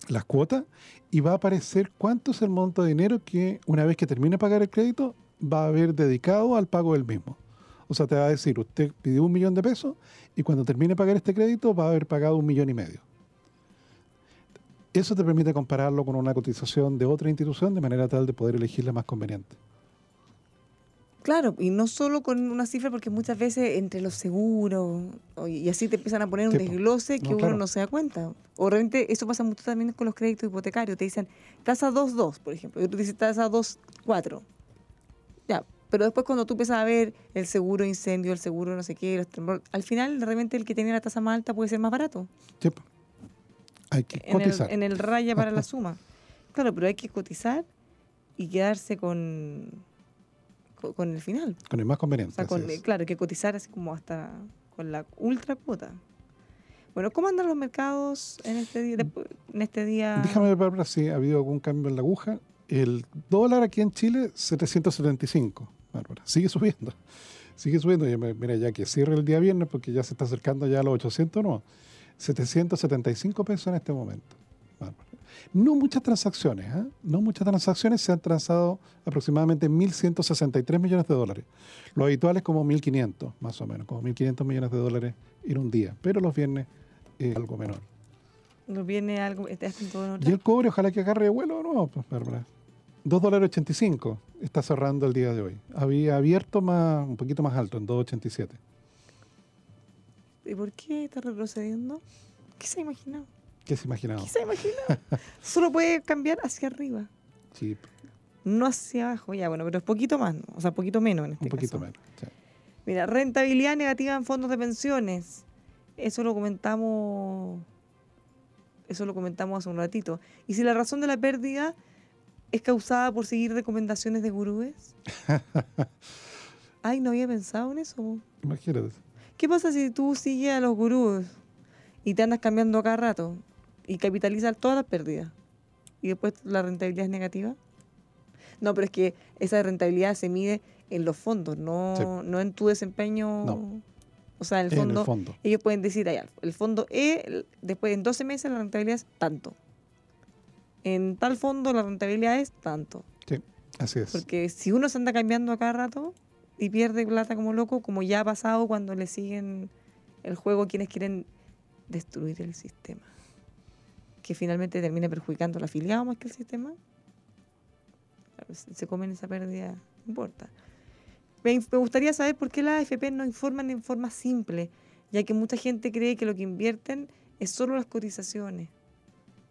las cuotas y va a aparecer cuánto es el monto de dinero que una vez que termine de pagar el crédito va a haber dedicado al pago del mismo. O sea, te va a decir, usted pidió un millón de pesos y cuando termine de pagar este crédito va a haber pagado un millón y medio. Eso te permite compararlo con una cotización de otra institución de manera tal de poder elegir la más conveniente. Claro, y no solo con una cifra, porque muchas veces entre los seguros y así te empiezan a poner un desglose que No, uno claro. no se da cuenta. O realmente eso pasa mucho también con los créditos hipotecarios. Te dicen tasa 2.2, por ejemplo, y otro te dice tasa 2.4. Ya, pero después cuando tú empiezas a ver el seguro incendio, el seguro no sé qué, los al final realmente el que tenía la tasa más alta puede ser más barato. Sí, po. Hay que En el, cotizar. en el raya para la suma. Claro, pero hay que cotizar y quedarse con, con, el final. Con el más O conveniente. sea, con, así es. claro, hay que cotizar así como hasta con la ultra cuota. Bueno, ¿cómo andan los mercados en este día? En este día? Déjame ver, Bárbara, si ha habido algún cambio en la aguja. El dólar aquí en Chile, 775, Bárbara. Sigue subiendo. Sigue subiendo. Y mira, ya que cierre el día viernes, porque ya se está acercando ya a los 800, no. 775 pesos en este momento. Bárbara. No muchas transacciones, ¿ah? No muchas transacciones. Se han transado aproximadamente 1.163 millones de dólares. Lo habitual es como 1.500, más o menos, como 1.500 millones de dólares en un día. Pero los viernes es algo menor. ¿Nos viene algo? ¿Está en todo Y el cobre, ojalá que agarre vuelo o no, pues, Bárbara. 2 dólares 85 está cerrando el día de hoy. Había abierto más, un poquito más alto, en 2.87. ¿Y por qué está retrocediendo? ¿Qué se ha imaginado? ¿Qué se imaginaba? ¿Qué se ha imaginado? Solo puede cambiar hacia arriba, Sí, no hacia abajo. Ya, bueno, pero es poquito más, ¿no? o sea, poquito menos en este un poquito caso. menos. sí. Mira, rentabilidad negativa en fondos de pensiones. Eso lo comentamos. Eso lo comentamos hace un ratito. Y si la razón de la pérdida es causada por seguir recomendaciones de gurúes. Ay, no había pensado en eso. Imagínate. ¿Qué pasa si tú sigues a los gurús y te andas cambiando cada rato y capitalizas todas las pérdidas? Y después la rentabilidad es negativa. No, pero es que esa rentabilidad se mide en los fondos, no, Sí. no en tu desempeño. No. O sea, en el En el fondo, ellos pueden decir, "Ay, el fondo E, después en 12 meses la rentabilidad es tanto. En tal fondo la rentabilidad es tanto. Sí, así es. Porque si uno se anda cambiando a cada rato y pierde plata como loco, como ya ha pasado cuando le siguen el juego quienes quieren destruir el sistema, que finalmente termine perjudicando al afiliado más que el sistema, se comen esa pérdida, no importa. Me, me gustaría saber por qué las AFP no informan en forma simple, ya que mucha gente cree que lo que invierten es solo las cotizaciones.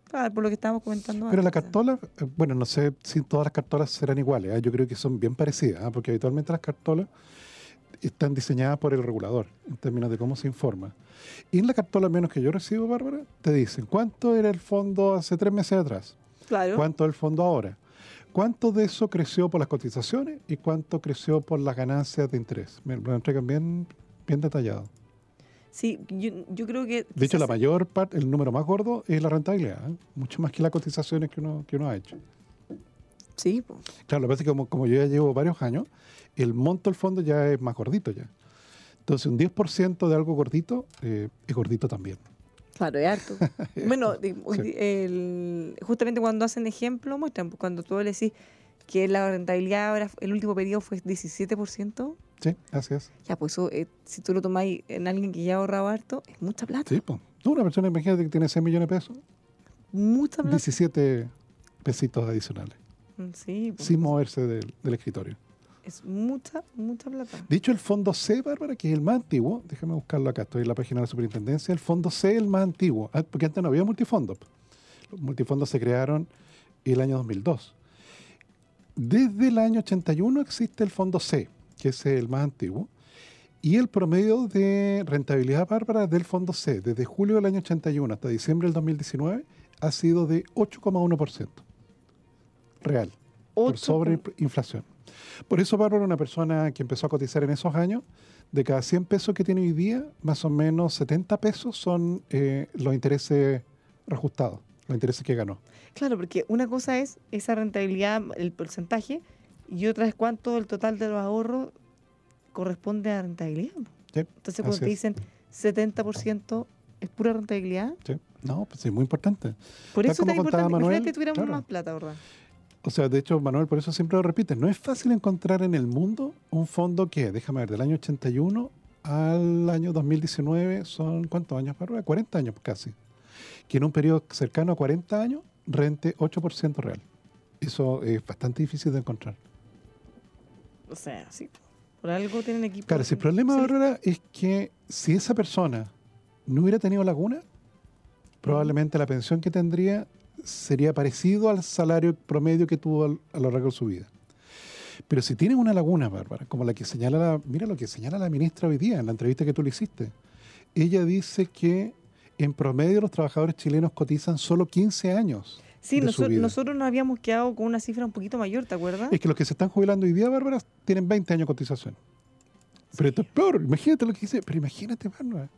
Claro, por lo que estábamos comentando Pero la antes. cartola, eh, bueno, no sé si todas las cartolas serán iguales, ¿ah? yo creo que son bien parecidas, ¿ah? porque habitualmente las cartolas están diseñadas por el regulador en términos de cómo se informa. Y en la cartola, menos que yo recibo, Bárbara, te dicen cuánto era el fondo hace tres meses atrás, Claro. cuánto es el fondo ahora, cuánto de eso creció por las cotizaciones y cuánto creció por las ganancias de interés. Me lo entregan bien, bien detallado. Sí, yo, yo creo que... De hecho, la mayor parte, el número más gordo es la rentabilidad, ¿eh? mucho más que las cotizaciones que uno, que uno ha hecho. Sí. Claro, lo que pasa es que como, como yo ya llevo varios años, el monto del fondo ya es más gordito ya. Entonces, un 10% de algo gordito eh, es gordito también. Claro, es harto. bueno, Sí. el- justamente cuando hacen ejemplo, muestran, pues, cuando tú le decís que la rentabilidad ahora, el último periodo fue 17%, Sí, así es. ya pues eso, eh, si tú lo tomáis en alguien que ya ha ahorrado harto, es mucha plata. Sí, pues. Tú, Una persona, imagínate que tiene 6 millones de pesos, Mucha plata. 17 pesitos adicionales, Mm, Sí, pues, sin moverse del, del escritorio. Es mucha, mucha plata. Dicho el fondo C, Bárbara, que es el más antiguo, déjame buscarlo acá, estoy en la página de la superintendencia, el fondo C es el más antiguo, ah, porque antes no había multifondos. Los multifondos se crearon el año 2002. Desde el año 81 existe el fondo C, que es el más antiguo, y el promedio de rentabilidad, Bárbara, del fondo C, desde julio del año 81 hasta diciembre del 2019, ha sido de 8,1% real, por Ocho sobre inflación. Por eso, Bárbara, una persona que empezó a cotizar en esos años, de cada 100 pesos que tiene hoy día, más o menos 70 pesos son eh, los intereses reajustados, los intereses que ganó. Claro, porque una cosa es esa rentabilidad, el porcentaje, y otra es cuánto el total de los ahorros corresponde a rentabilidad. Sí, Entonces, cuando te dicen 70% es pura rentabilidad, Sí. No, pues es muy importante. por Tal eso es tan importante. Manuel, Imagínate tuviéramos claro. más plata, ¿verdad? O sea, de hecho, Manuel, por eso siempre lo repite, no es fácil encontrar en el mundo un fondo que, déjame ver, del año 81 al año 2019 son, ¿cuántos años, Bárbara? 40 años casi. Que en un periodo cercano a 40 años rente 8% real. Eso es bastante difícil de encontrar. O sea, sí. Por algo tienen equipo. Claro, si el problema, Bárbara, es que si esa persona no hubiera tenido laguna, probablemente la pensión que tendría sería parecido al salario promedio que tuvo al- a lo largo de su vida. Pero si tienes una laguna, Bárbara, como la que señala la, mira lo que señala la ministra hoy día en la entrevista que tú le hiciste. Ella dice que en promedio los trabajadores chilenos cotizan solo 15 años. Sí, de su nosotros, vida. nosotros nos habíamos quedado con una cifra un poquito mayor, ¿te acuerdas? Es que los que se están jubilando hoy día, Bárbara, tienen 20 años de cotización. Pero esto es peor, imagínate lo que dice, pero imagínate, Bárbara.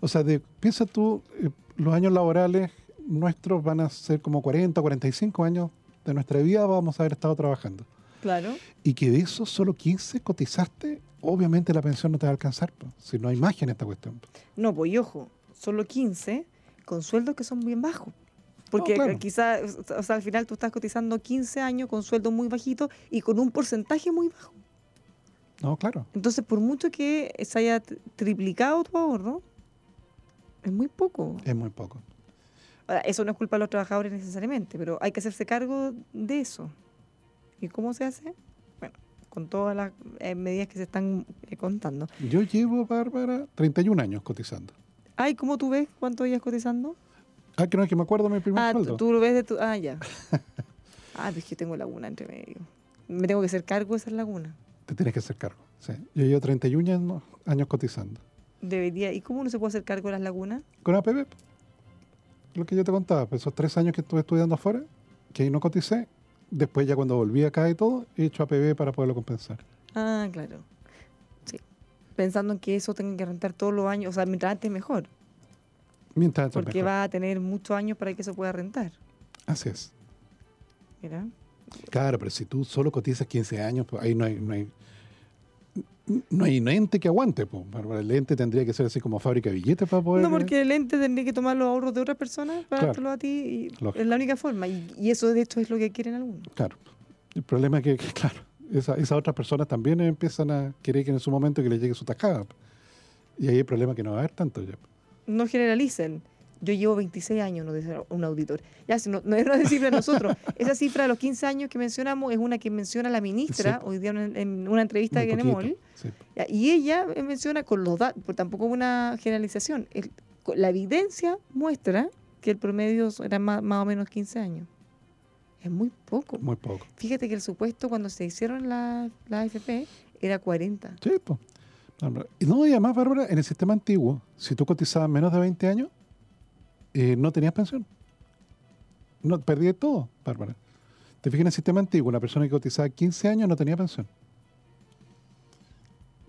O sea, de, piensa tú, eh, los años laborales nuestros van a ser como 40, 45 años de nuestra vida vamos a haber estado trabajando. Claro. Y que de esos solo 15 cotizaste, obviamente la pensión no te va a alcanzar, pues, si no hay magia en esta cuestión. No, pues y ojo, solo 15 con sueldos que son bien bajos. Porque claro. quizás, o sea, al final tú estás cotizando 15 años con sueldos muy bajitos y con un porcentaje muy bajo. No, claro. Entonces, por mucho que se haya triplicado tu ahorro, es muy poco. Es muy poco. Ahora, eso no es culpa de los trabajadores necesariamente, pero hay que hacerse cargo de eso. ¿Y cómo se hace? Bueno, con todas las eh, medidas que se están eh, contando. Yo llevo, Bárbara, 31 años cotizando. Ay, ¿cómo tú ves cuánto ibas cotizando? Ah, que no es que me acuerdo mi primer Ah, tú, sueldo. tú lo ves de tu... Ah, ya. ah, pues que tengo laguna entre medio. Me tengo que hacer cargo de esa laguna. Te tienes que hacer cargo. sí. Yo llevo 31 años, años cotizando. Debería... ¿Y cómo uno se puede hacer cargo de las lagunas? Con APB. Lo que yo te contaba, pues esos tres años que estuve estudiando afuera, que ahí no coticé, después ya cuando volví acá y todo, he hecho APB para poderlo compensar. Ah, claro. Sí. Pensando en que eso tenga que rentar todos los años. O sea, mientras antes mejor. Mientras tanto, Porque mejor. va a tener muchos años para que eso pueda rentar. Así es. Mira. Claro, pero si tú solo cotizas 15 años, pues ahí no hay, no hay, no hay un ente que aguante. Pues. Bárbara. El ente tendría que ser así como fábrica de billetes para poder... No, porque el ente tendría que tomar los ahorros de otras personas para Claro. dártelo a ti. Y Lógico. es la única forma. Y, y eso, de hecho, es lo que quieren algunos. Claro. El problema es que, que, claro, esa- esas otras personas también empiezan a querer que en su momento que les llegue su tajada. Y ahí el problema es que no va a haber tanto ya. no generalicen. Yo llevo 26 años, no dice un auditor. Ya, si no, no es una cifra de nosotros. Esa cifra de los 15 años que mencionamos es una que menciona la ministra Sí. hoy día en, en una entrevista Muy de sí. Ya, Y ella menciona con los datos, tampoco una generalización, co- la evidencia muestra que el promedio era más, más o menos 15 años. Es muy poco. Muy poco. Fíjate que el supuesto cuando se hicieron la, la AFP era 40. Sí, pues. No, y además, Bárbara, en el sistema antiguo, si tú cotizabas menos de 20 años, eh, no tenías pensión. No, perdías todo, Bárbara. Te fijas en el sistema antiguo, una persona que cotizaba 15 años no tenía pensión.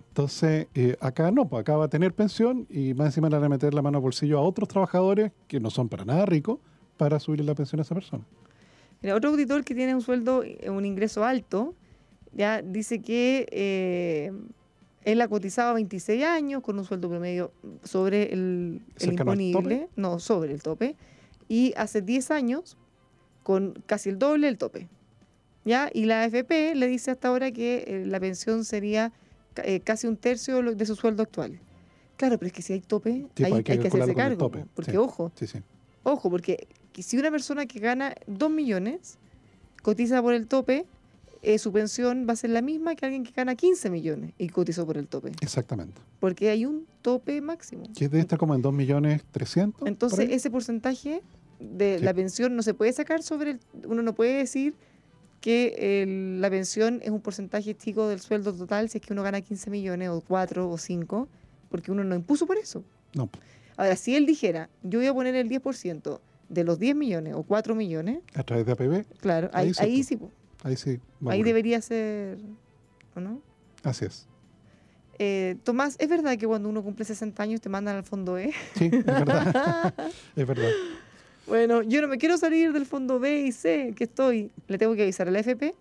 Entonces, eh, acá no, pues acá va a tener pensión y más encima le van a meter la mano al bolsillo a otros trabajadores que no son para nada ricos para subirle la pensión a esa persona. Mira, otro auditor que tiene un sueldo, eh, un ingreso alto, ya dice que él ha cotizado 26 años con un sueldo promedio sobre el, el ¿Cercano al imponible, no, sobre el tope, y hace 10 años con casi el doble del tope. ¿ya? Y la AFP le dice hasta ahora que eh, la pensión sería eh, casi un tercio de su sueldo actual. Claro, pero es que si hay tope, Sí, pues hay hay que, que hacerse cargo. tope, Porque, sí. ojo, Sí. Ojo, porque que si una persona que gana 2 millones cotiza por el tope, eh, su pensión va a ser la misma que alguien que gana 15 millones y cotizó por el tope. Exactamente. Porque hay un tope máximo. Que debe estar como en 2.300.000. Entonces, ese porcentaje de Sí. la pensión no se puede sacar sobre el... Uno no puede decir que el- la pensión es un porcentaje chico del sueldo total si es que uno gana 15 millones o 4 o 5, porque uno no impuso por eso. No. Ahora, si él dijera, yo voy a poner el 10% de los 10 millones o 4 millones, a través de APB. Claro, ahí, Ahí sí, ahí sí. Ahí sí. ahí debería ser, ¿o no? Así es. Eh, Tomás, ¿es verdad que cuando uno cumple 60 años te mandan al fondo E? Sí, es verdad. es verdad. bueno, yo no me quiero salir del fondo B y C, que estoy. Le tengo que avisar a la FP.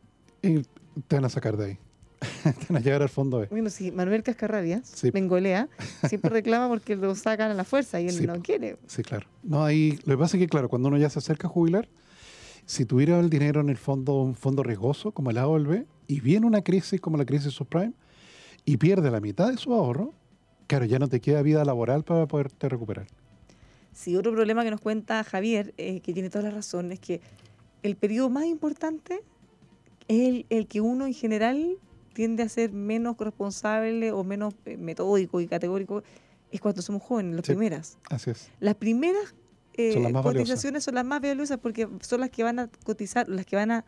Y te van a sacar de ahí. te van a llegar al fondo B. Bueno, si Manuel Cascarrabias, Sí. Bengolea, siempre reclama porque lo sacan a la fuerza y él Sí, no quiere. Sí, claro. No, ahí, lo que pasa es que, claro, cuando uno ya se acerca a jubilar, si tuviera el dinero en el fondo, un fondo riesgoso como el A o el B, y viene una crisis como la crisis subprime, y pierde la mitad de su ahorro, claro, ya no te queda vida laboral para poderte recuperar. Sí, otro problema que nos cuenta Javier, eh, que tiene toda la razón, es que el periodo más importante es el, el que uno en general tiende a ser menos responsable o menos eh, metódico y categórico, es cuando somos jóvenes, las Sí. primeras. Así es. Las primeras eh, Son las más valiosas. cotizaciones son las más valiosas porque son las que van a cotizar, las que van a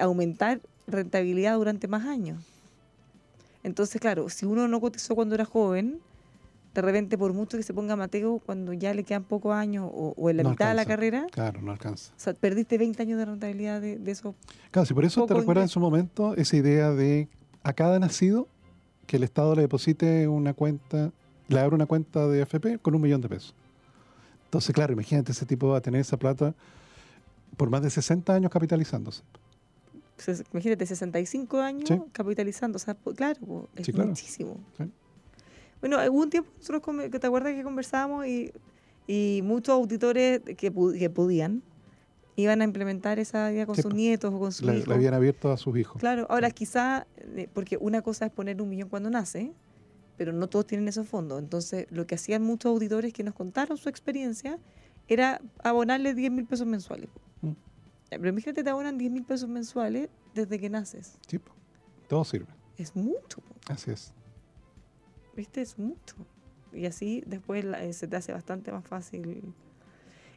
aumentar rentabilidad durante más años. Entonces, claro, si uno no cotizó cuando era joven, de repente, por mucho que se ponga Mateo, cuando ya le quedan pocos años o, o en la No mitad de la carrera, Claro, no alcanza. o sea, perdiste 20 años de rentabilidad de, de eso. Claro, si por eso te recuerda en su momento esa idea de a cada nacido que el Estado le deposite una cuenta, le abra una cuenta de AFP con un millón de pesos. Entonces, claro, imagínate, ese tipo va a tener esa plata por más de 60 años capitalizándose. Imagínate, 65 años Sí. capitalizando. O sea, claro, es Sí, claro. muchísimo. Sí. Bueno, hubo un tiempo, nosotros, ¿te acuerdas que conversábamos? Y, y muchos auditores que, que podían iban a implementar esa idea con Sí, sus nietos o con sus Le, hijos. le habían abierto a sus hijos. Claro, ahora quizá, eh, porque una cosa es poner un millón cuando nace, pero no todos tienen esos fondos. Entonces, lo que hacían muchos auditores que nos contaron su experiencia era abonarle 10 mil pesos mensuales. Mm. Pero imagínate, te abonan 10 mil pesos mensuales desde que naces. Sí, todo sirve. Es mucho, Así es. ¿viste? Es mucho. Y así después la- eh, se te hace bastante más fácil.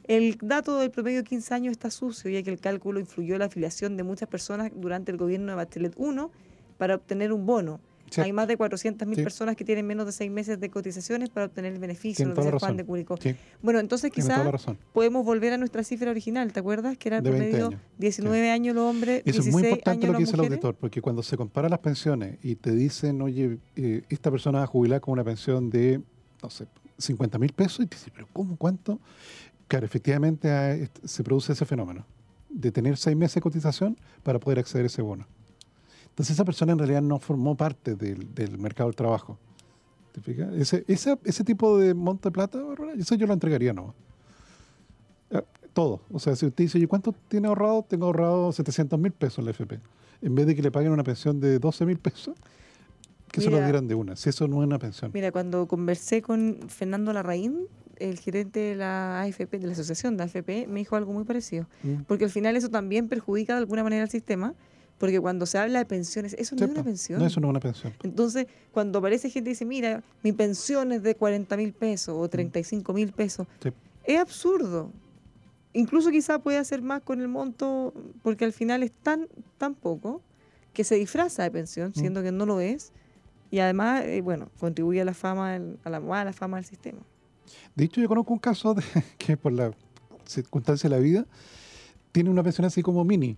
El dato del promedio de 15 años está sucio, ya que el cálculo influyó la afiliación de muchas personas durante el gobierno de Bachelet 1 para obtener un bono. Sí. Hay más de 400.000 Sí. personas que tienen menos de seis meses de cotizaciones para obtener el beneficio, lo que Juan razón. de Curicó. Sí, Bueno, entonces quizás podemos volver a nuestra cifra original, ¿te acuerdas? Que era el De 20 promedio años. 19 años los hombres, Eso 16 es muy importante años lo que dice el auditor, porque cuando se comparan las pensiones y te dicen, oye, eh, esta persona va a jubilar con una pensión de, no sé, 50 mil pesos, y te dices, pero ¿cómo? ¿Cuánto? Claro, efectivamente se produce ese fenómeno de tener seis meses de cotización para poder acceder a ese bono. Entonces esa persona en realidad no formó parte del, del mercado del trabajo. ¿Te fijas? Ese, ese, ese tipo de monto de plata, Bárbara, eso yo lo entregaría, ¿no? Ah, Todo. O sea, si usted dice, ¿y cuánto tiene ahorrado? Tengo ahorrado 700 mil pesos en la FP. En vez de que le paguen una pensión de 12 mil pesos, que se lo Mira. dieran de una. Si eso no es una pensión. Mira, cuando conversé con Fernando Larraín, el gerente de la AFP, de la asociación de AFP, me dijo algo muy parecido. Mm. Porque al final eso también perjudica de alguna manera al sistema, Porque cuando se habla de pensiones, eso no Sí, es una pensión. No, eso no es una pensión. Entonces, cuando aparece gente y dice, mira, mi pensión es de 40 mil pesos o 35 mil pesos, Sí. es absurdo. Incluso quizá puede hacer más con el monto, porque al final es tan, tan poco que se disfraza de pensión, siendo que no lo es. Y además, eh, bueno, contribuye a la fama, a la mala fama del sistema. De hecho, yo conozco un caso de, que por la circunstancia de la vida tiene una pensión así como mini,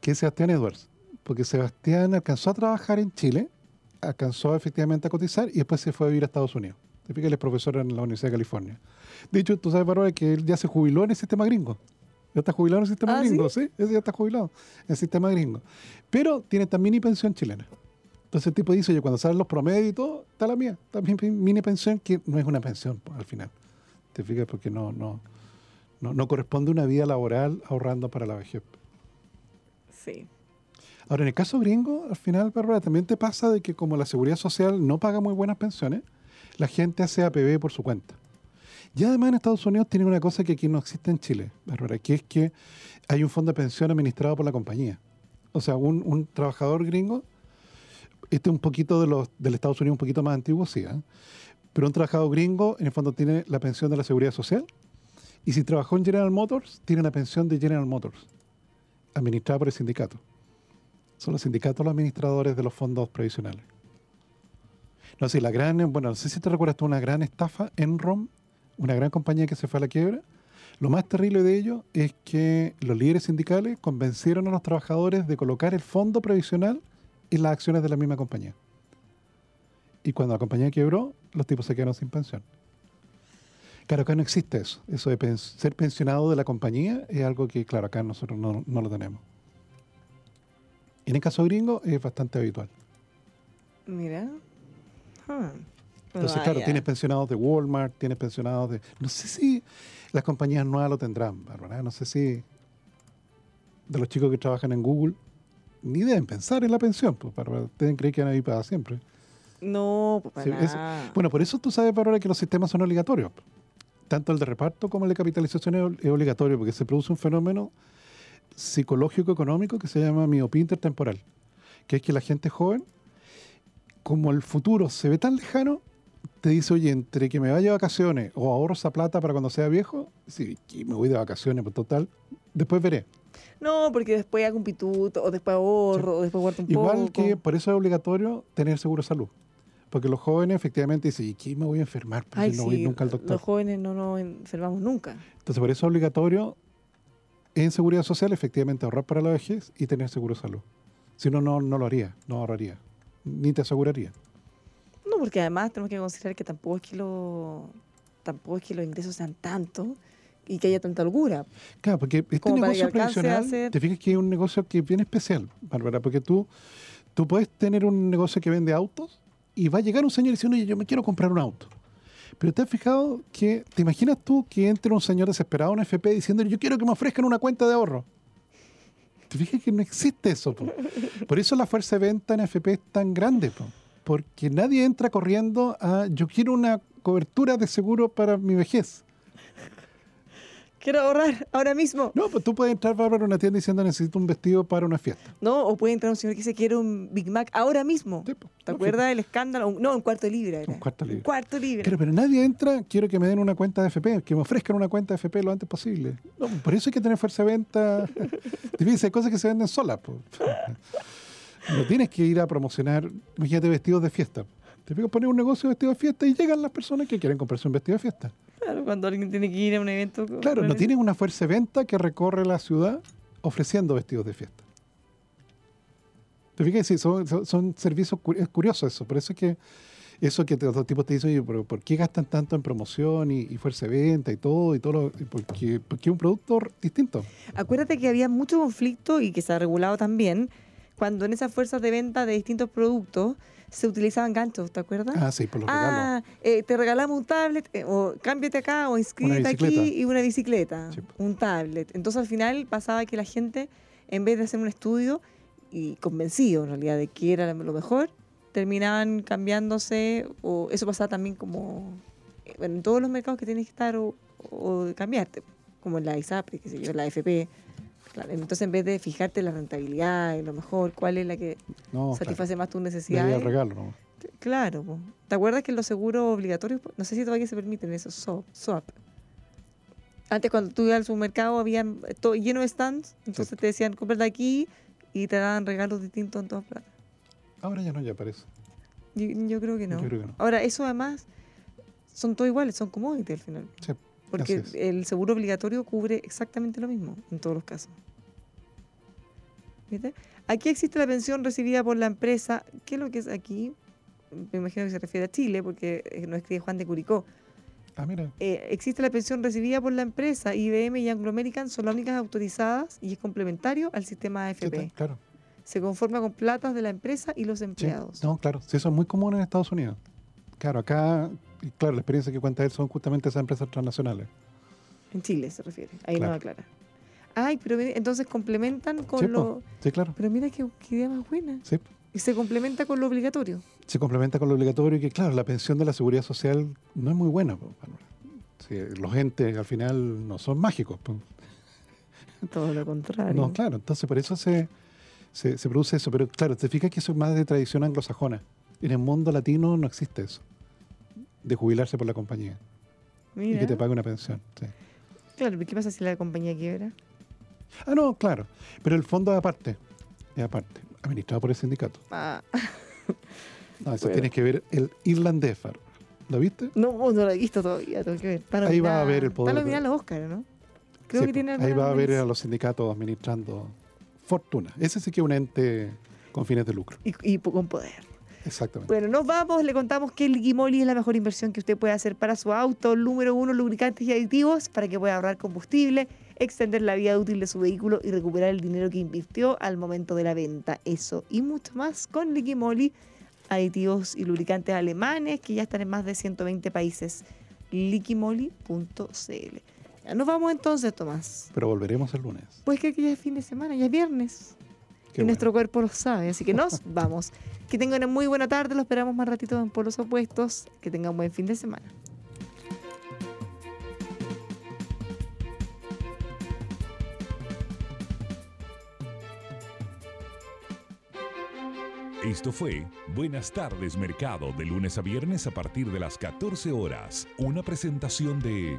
que es Sebastián Edwards. Porque Sebastián alcanzó a trabajar en Chile, alcanzó efectivamente a cotizar y después se fue a vivir a Estados Unidos. Te fijas, él es profesor en la Universidad de California. De hecho, tú sabes, Bárbara, que él ya se jubiló en el sistema gringo. Ya está jubilado en el sistema Ah, gringo, ¿sí? Ese ya está jubilado en el sistema gringo. Pero tiene esta mini pensión chilena. Entonces el tipo dice, yo cuando salen los promedios y todo, está la mía, está mi mi mini pensión, que no es una pensión al final. ¿Te fijas? Porque no, no, no, no corresponde una vida laboral ahorrando para la vejez. Sí. Ahora, en el caso gringo, al final, Bárbara, también te pasa de que como la seguridad social no paga muy buenas pensiones, la gente hace APB por su cuenta. Y además en Estados Unidos tienen una cosa que aquí no existe en Chile, Bárbara, que es que hay un fondo de pensión administrado por la compañía. O sea, un, trabajador gringo, este es un poquito de los del Estados Unidos, un poquito más antiguo, sí, ¿eh? pero un trabajador gringo en el fondo tiene la pensión de la seguridad social y si trabajó en General Motors, tiene la pensión de General Motors, administrada por el sindicato. Son los sindicatos los administradores de los fondos previsionales. No sé, la gran, bueno, no sé si te recuerdas tú una gran estafa, Enron, una gran compañía que se fue a la quiebra. Lo más terrible de ello es que los líderes sindicales convencieron a los trabajadores de colocar el fondo previsional en las acciones de la misma compañía. Y cuando la compañía quebró, los tipos se quedaron sin pensión. Claro, acá no existe eso. Eso de ser pensionado de la compañía es algo que, claro, acá nosotros no, no lo tenemos. En el caso gringo es bastante habitual. Mira. Ah. Entonces, Ah, claro, tienes pensionados de Walmart, tienes pensionados de... No sé si las compañías nuevas lo tendrán, Bárbara. No sé si de los chicos que trabajan en Google ni deben pensar en la pensión, pues, Bárbara. Deben creer que van a vivir para siempre. No, pues para nada. bueno, por eso tú sabes, Bárbara, que los sistemas son obligatorios. Tanto el de reparto como el de capitalización es obligatorio, porque se produce un fenómeno psicológico-económico que se llama miopía intertemporal, que es que la gente joven, como el futuro se ve tan lejano, te dice, oye, entre que me vaya de vacaciones o ahorro esa plata para cuando sea viejo, sí, me voy de vacaciones, pues total, después veré. No, porque después hago un pituto, o después ahorro, o después guardo un Igual poco. que por eso es obligatorio tener seguro de salud. Porque los jóvenes efectivamente dicen, ¿y qué me voy a enfermar? Pues Ay, no voy nunca al doctor. los jóvenes no nos enfermamos nunca. Entonces, por eso es obligatorio en seguridad social efectivamente ahorrar para la vejez y tener seguro de salud. Si no, no, no lo haría, no ahorraría, ni te aseguraría. No, porque además tenemos que considerar que tampoco es que, lo, tampoco es que los ingresos sean tantos y que haya tanta holgura. Claro, porque este Como negocio previsional, hacer- te fijas que es un negocio que es bien especial, Bárbara, porque tú, tú puedes tener un negocio que vende autos y va a llegar un señor diciendo, oye, yo me quiero comprar un auto. Pero te has fijado que, ¿te imaginas tú que entre un señor desesperado a una FP diciendo, yo quiero que me ofrezcan una cuenta de ahorro? Te fijas que no existe eso. po. Por eso la fuerza de venta en FP es tan grande, po. porque nadie entra corriendo a, yo quiero una cobertura de seguro para mi vejez. Quiero ahorrar ahora mismo. No, pues tú puedes entrar Bárbara, a una tienda diciendo necesito un vestido para una fiesta. No, o puede entrar un señor que dice quiero un Big Mac ahora mismo. ¿Te acuerdas del escándalo? No, un cuarto de libra era. Un cuarto libre. Un cuarto libre. Claro, pero nadie entra, quiero que me den una cuenta de FP, que me ofrezcan una cuenta de FP lo antes posible. No, por eso hay que tener fuerza de venta. Fijas, hay cosas que se venden solas. po. No tienes que ir a promocionar, imagínate, vestidos de fiesta. Te fijas, poner un negocio de vestido de fiesta y llegan las personas que quieren comprarse un vestido de fiesta. Claro, cuando alguien tiene que ir a un evento. Claro, no tienes una fuerza de venta que recorre la ciudad ofreciendo vestidos de fiesta. ¿Te fijas? Sí, son, son, son servicios, cu- es curioso eso. Por eso es que eso que otros tipos te dicen, pero ¿por qué gastan tanto en promoción y, y fuerza de venta y todo? y todo lo- y porque, porque es un producto distinto. Acuérdate que había mucho conflicto y que se ha regulado también cuando en esas fuerzas de venta de distintos productos se utilizaban ganchos, ¿te acuerdas? Ah, sí, por los regalos. Ah, eh, te regalamos un tablet, eh, o cámbiate acá, o inscríbete aquí y una bicicleta, un tablet. Entonces al final pasaba que la gente, en vez de hacer un estudio y convencido en realidad de que era lo mejor, terminaban cambiándose, o eso pasaba también como eh, en todos los mercados que tienes que estar o, o cambiarte, como en la ISAPRE, qué sé yo, la FP. Claro, entonces en vez de fijarte la rentabilidad, y lo mejor, cuál es la que No, satisface claro. más tus necesidades. el regalo, ¿no? Claro, po. ¿te acuerdas que los seguros obligatorios, no sé si todavía se permiten esos SOP, SOAP? Antes cuando tú ibas al supermercado había todo lleno de stands, entonces te decían, cómprate aquí y te daban regalos distintos en todas partes. Ahora ya no, ya parece. Yo, yo creo que no. Yo creo que no. Ahora, eso además son todos iguales, son commodities al final. Sí, Porque el seguro obligatorio cubre exactamente lo mismo en todos los casos. ¿Viste? Aquí existe la pensión recibida por la empresa. ¿Qué es lo que es aquí? Me imagino que se refiere a Chile, porque eh, no escribe Juan de Curicó. Ah, mira. Eh, existe la pensión recibida por la empresa. IBM y Anglo American son las únicas autorizadas y es complementario al sistema Sí, AFP. está- claro. Se conforma con platas de la empresa y los Sí, empleados. No, claro. Sí, eso es muy común en Estados Unidos. Claro, acá, y claro, la experiencia que cuenta él son justamente esas empresas transnacionales. En Chile se refiere. Ahí Claro. no aclara. Ay, pero entonces complementan con Sí, lo. Sí, claro. Pero mira qué, qué idea más buena. Sí. Y se complementa con lo obligatorio. Se complementa con lo obligatorio y que, claro, la pensión de la seguridad social no es muy buena. Sí, los entes al final no son mágicos. Todo lo contrario. No, claro, entonces por eso se, se, se produce eso. Pero claro, te fijas que eso es más de tradición anglosajona. En el mundo latino no existe eso. De jubilarse por la compañía. Y que te pague una pensión. sí. Claro, ¿qué pasa si la compañía quiebra? Ah, no, claro. Pero el fondo es aparte. Es aparte. Administrado por el sindicato. Ah, No, eso Bueno. tienes que ver el irlandés, Faro. ¿Lo viste? no, no lo he visto todavía, tengo que ver. Ahí va a ver el poder Está de- nominada a los Oscars, ¿no? Creo Sí, que tiene Ahí va a ver a los sindicatos administrando fortuna. Ese sí que es un ente con fines de lucro. Y, con poder. Exactamente. Bueno, nos vamos, le contamos que el Liquimoli es la mejor inversión que usted puede hacer para su auto. Número uno, lubricantes y aditivos para que pueda ahorrar combustible, extender la vida útil de su vehículo y recuperar el dinero que invirtió al momento de la venta. Eso y mucho más con Liquimoli, aditivos y lubricantes alemanes que ya están en más de 120 países. Liquimoli.cl. Ya nos vamos entonces, Tomás. Pero volveremos el lunes. Pues que ya es fin de semana, ya es viernes. Qué y nuestro cuerpo lo sabe, así que nos vamos. Que tengan una muy buena tarde, lo esperamos más ratito en Polos Opuestos. Que tengan un buen fin de semana. Esto fue Buenas tardes Mercado de lunes a viernes a partir de las 14 horas. Una presentación de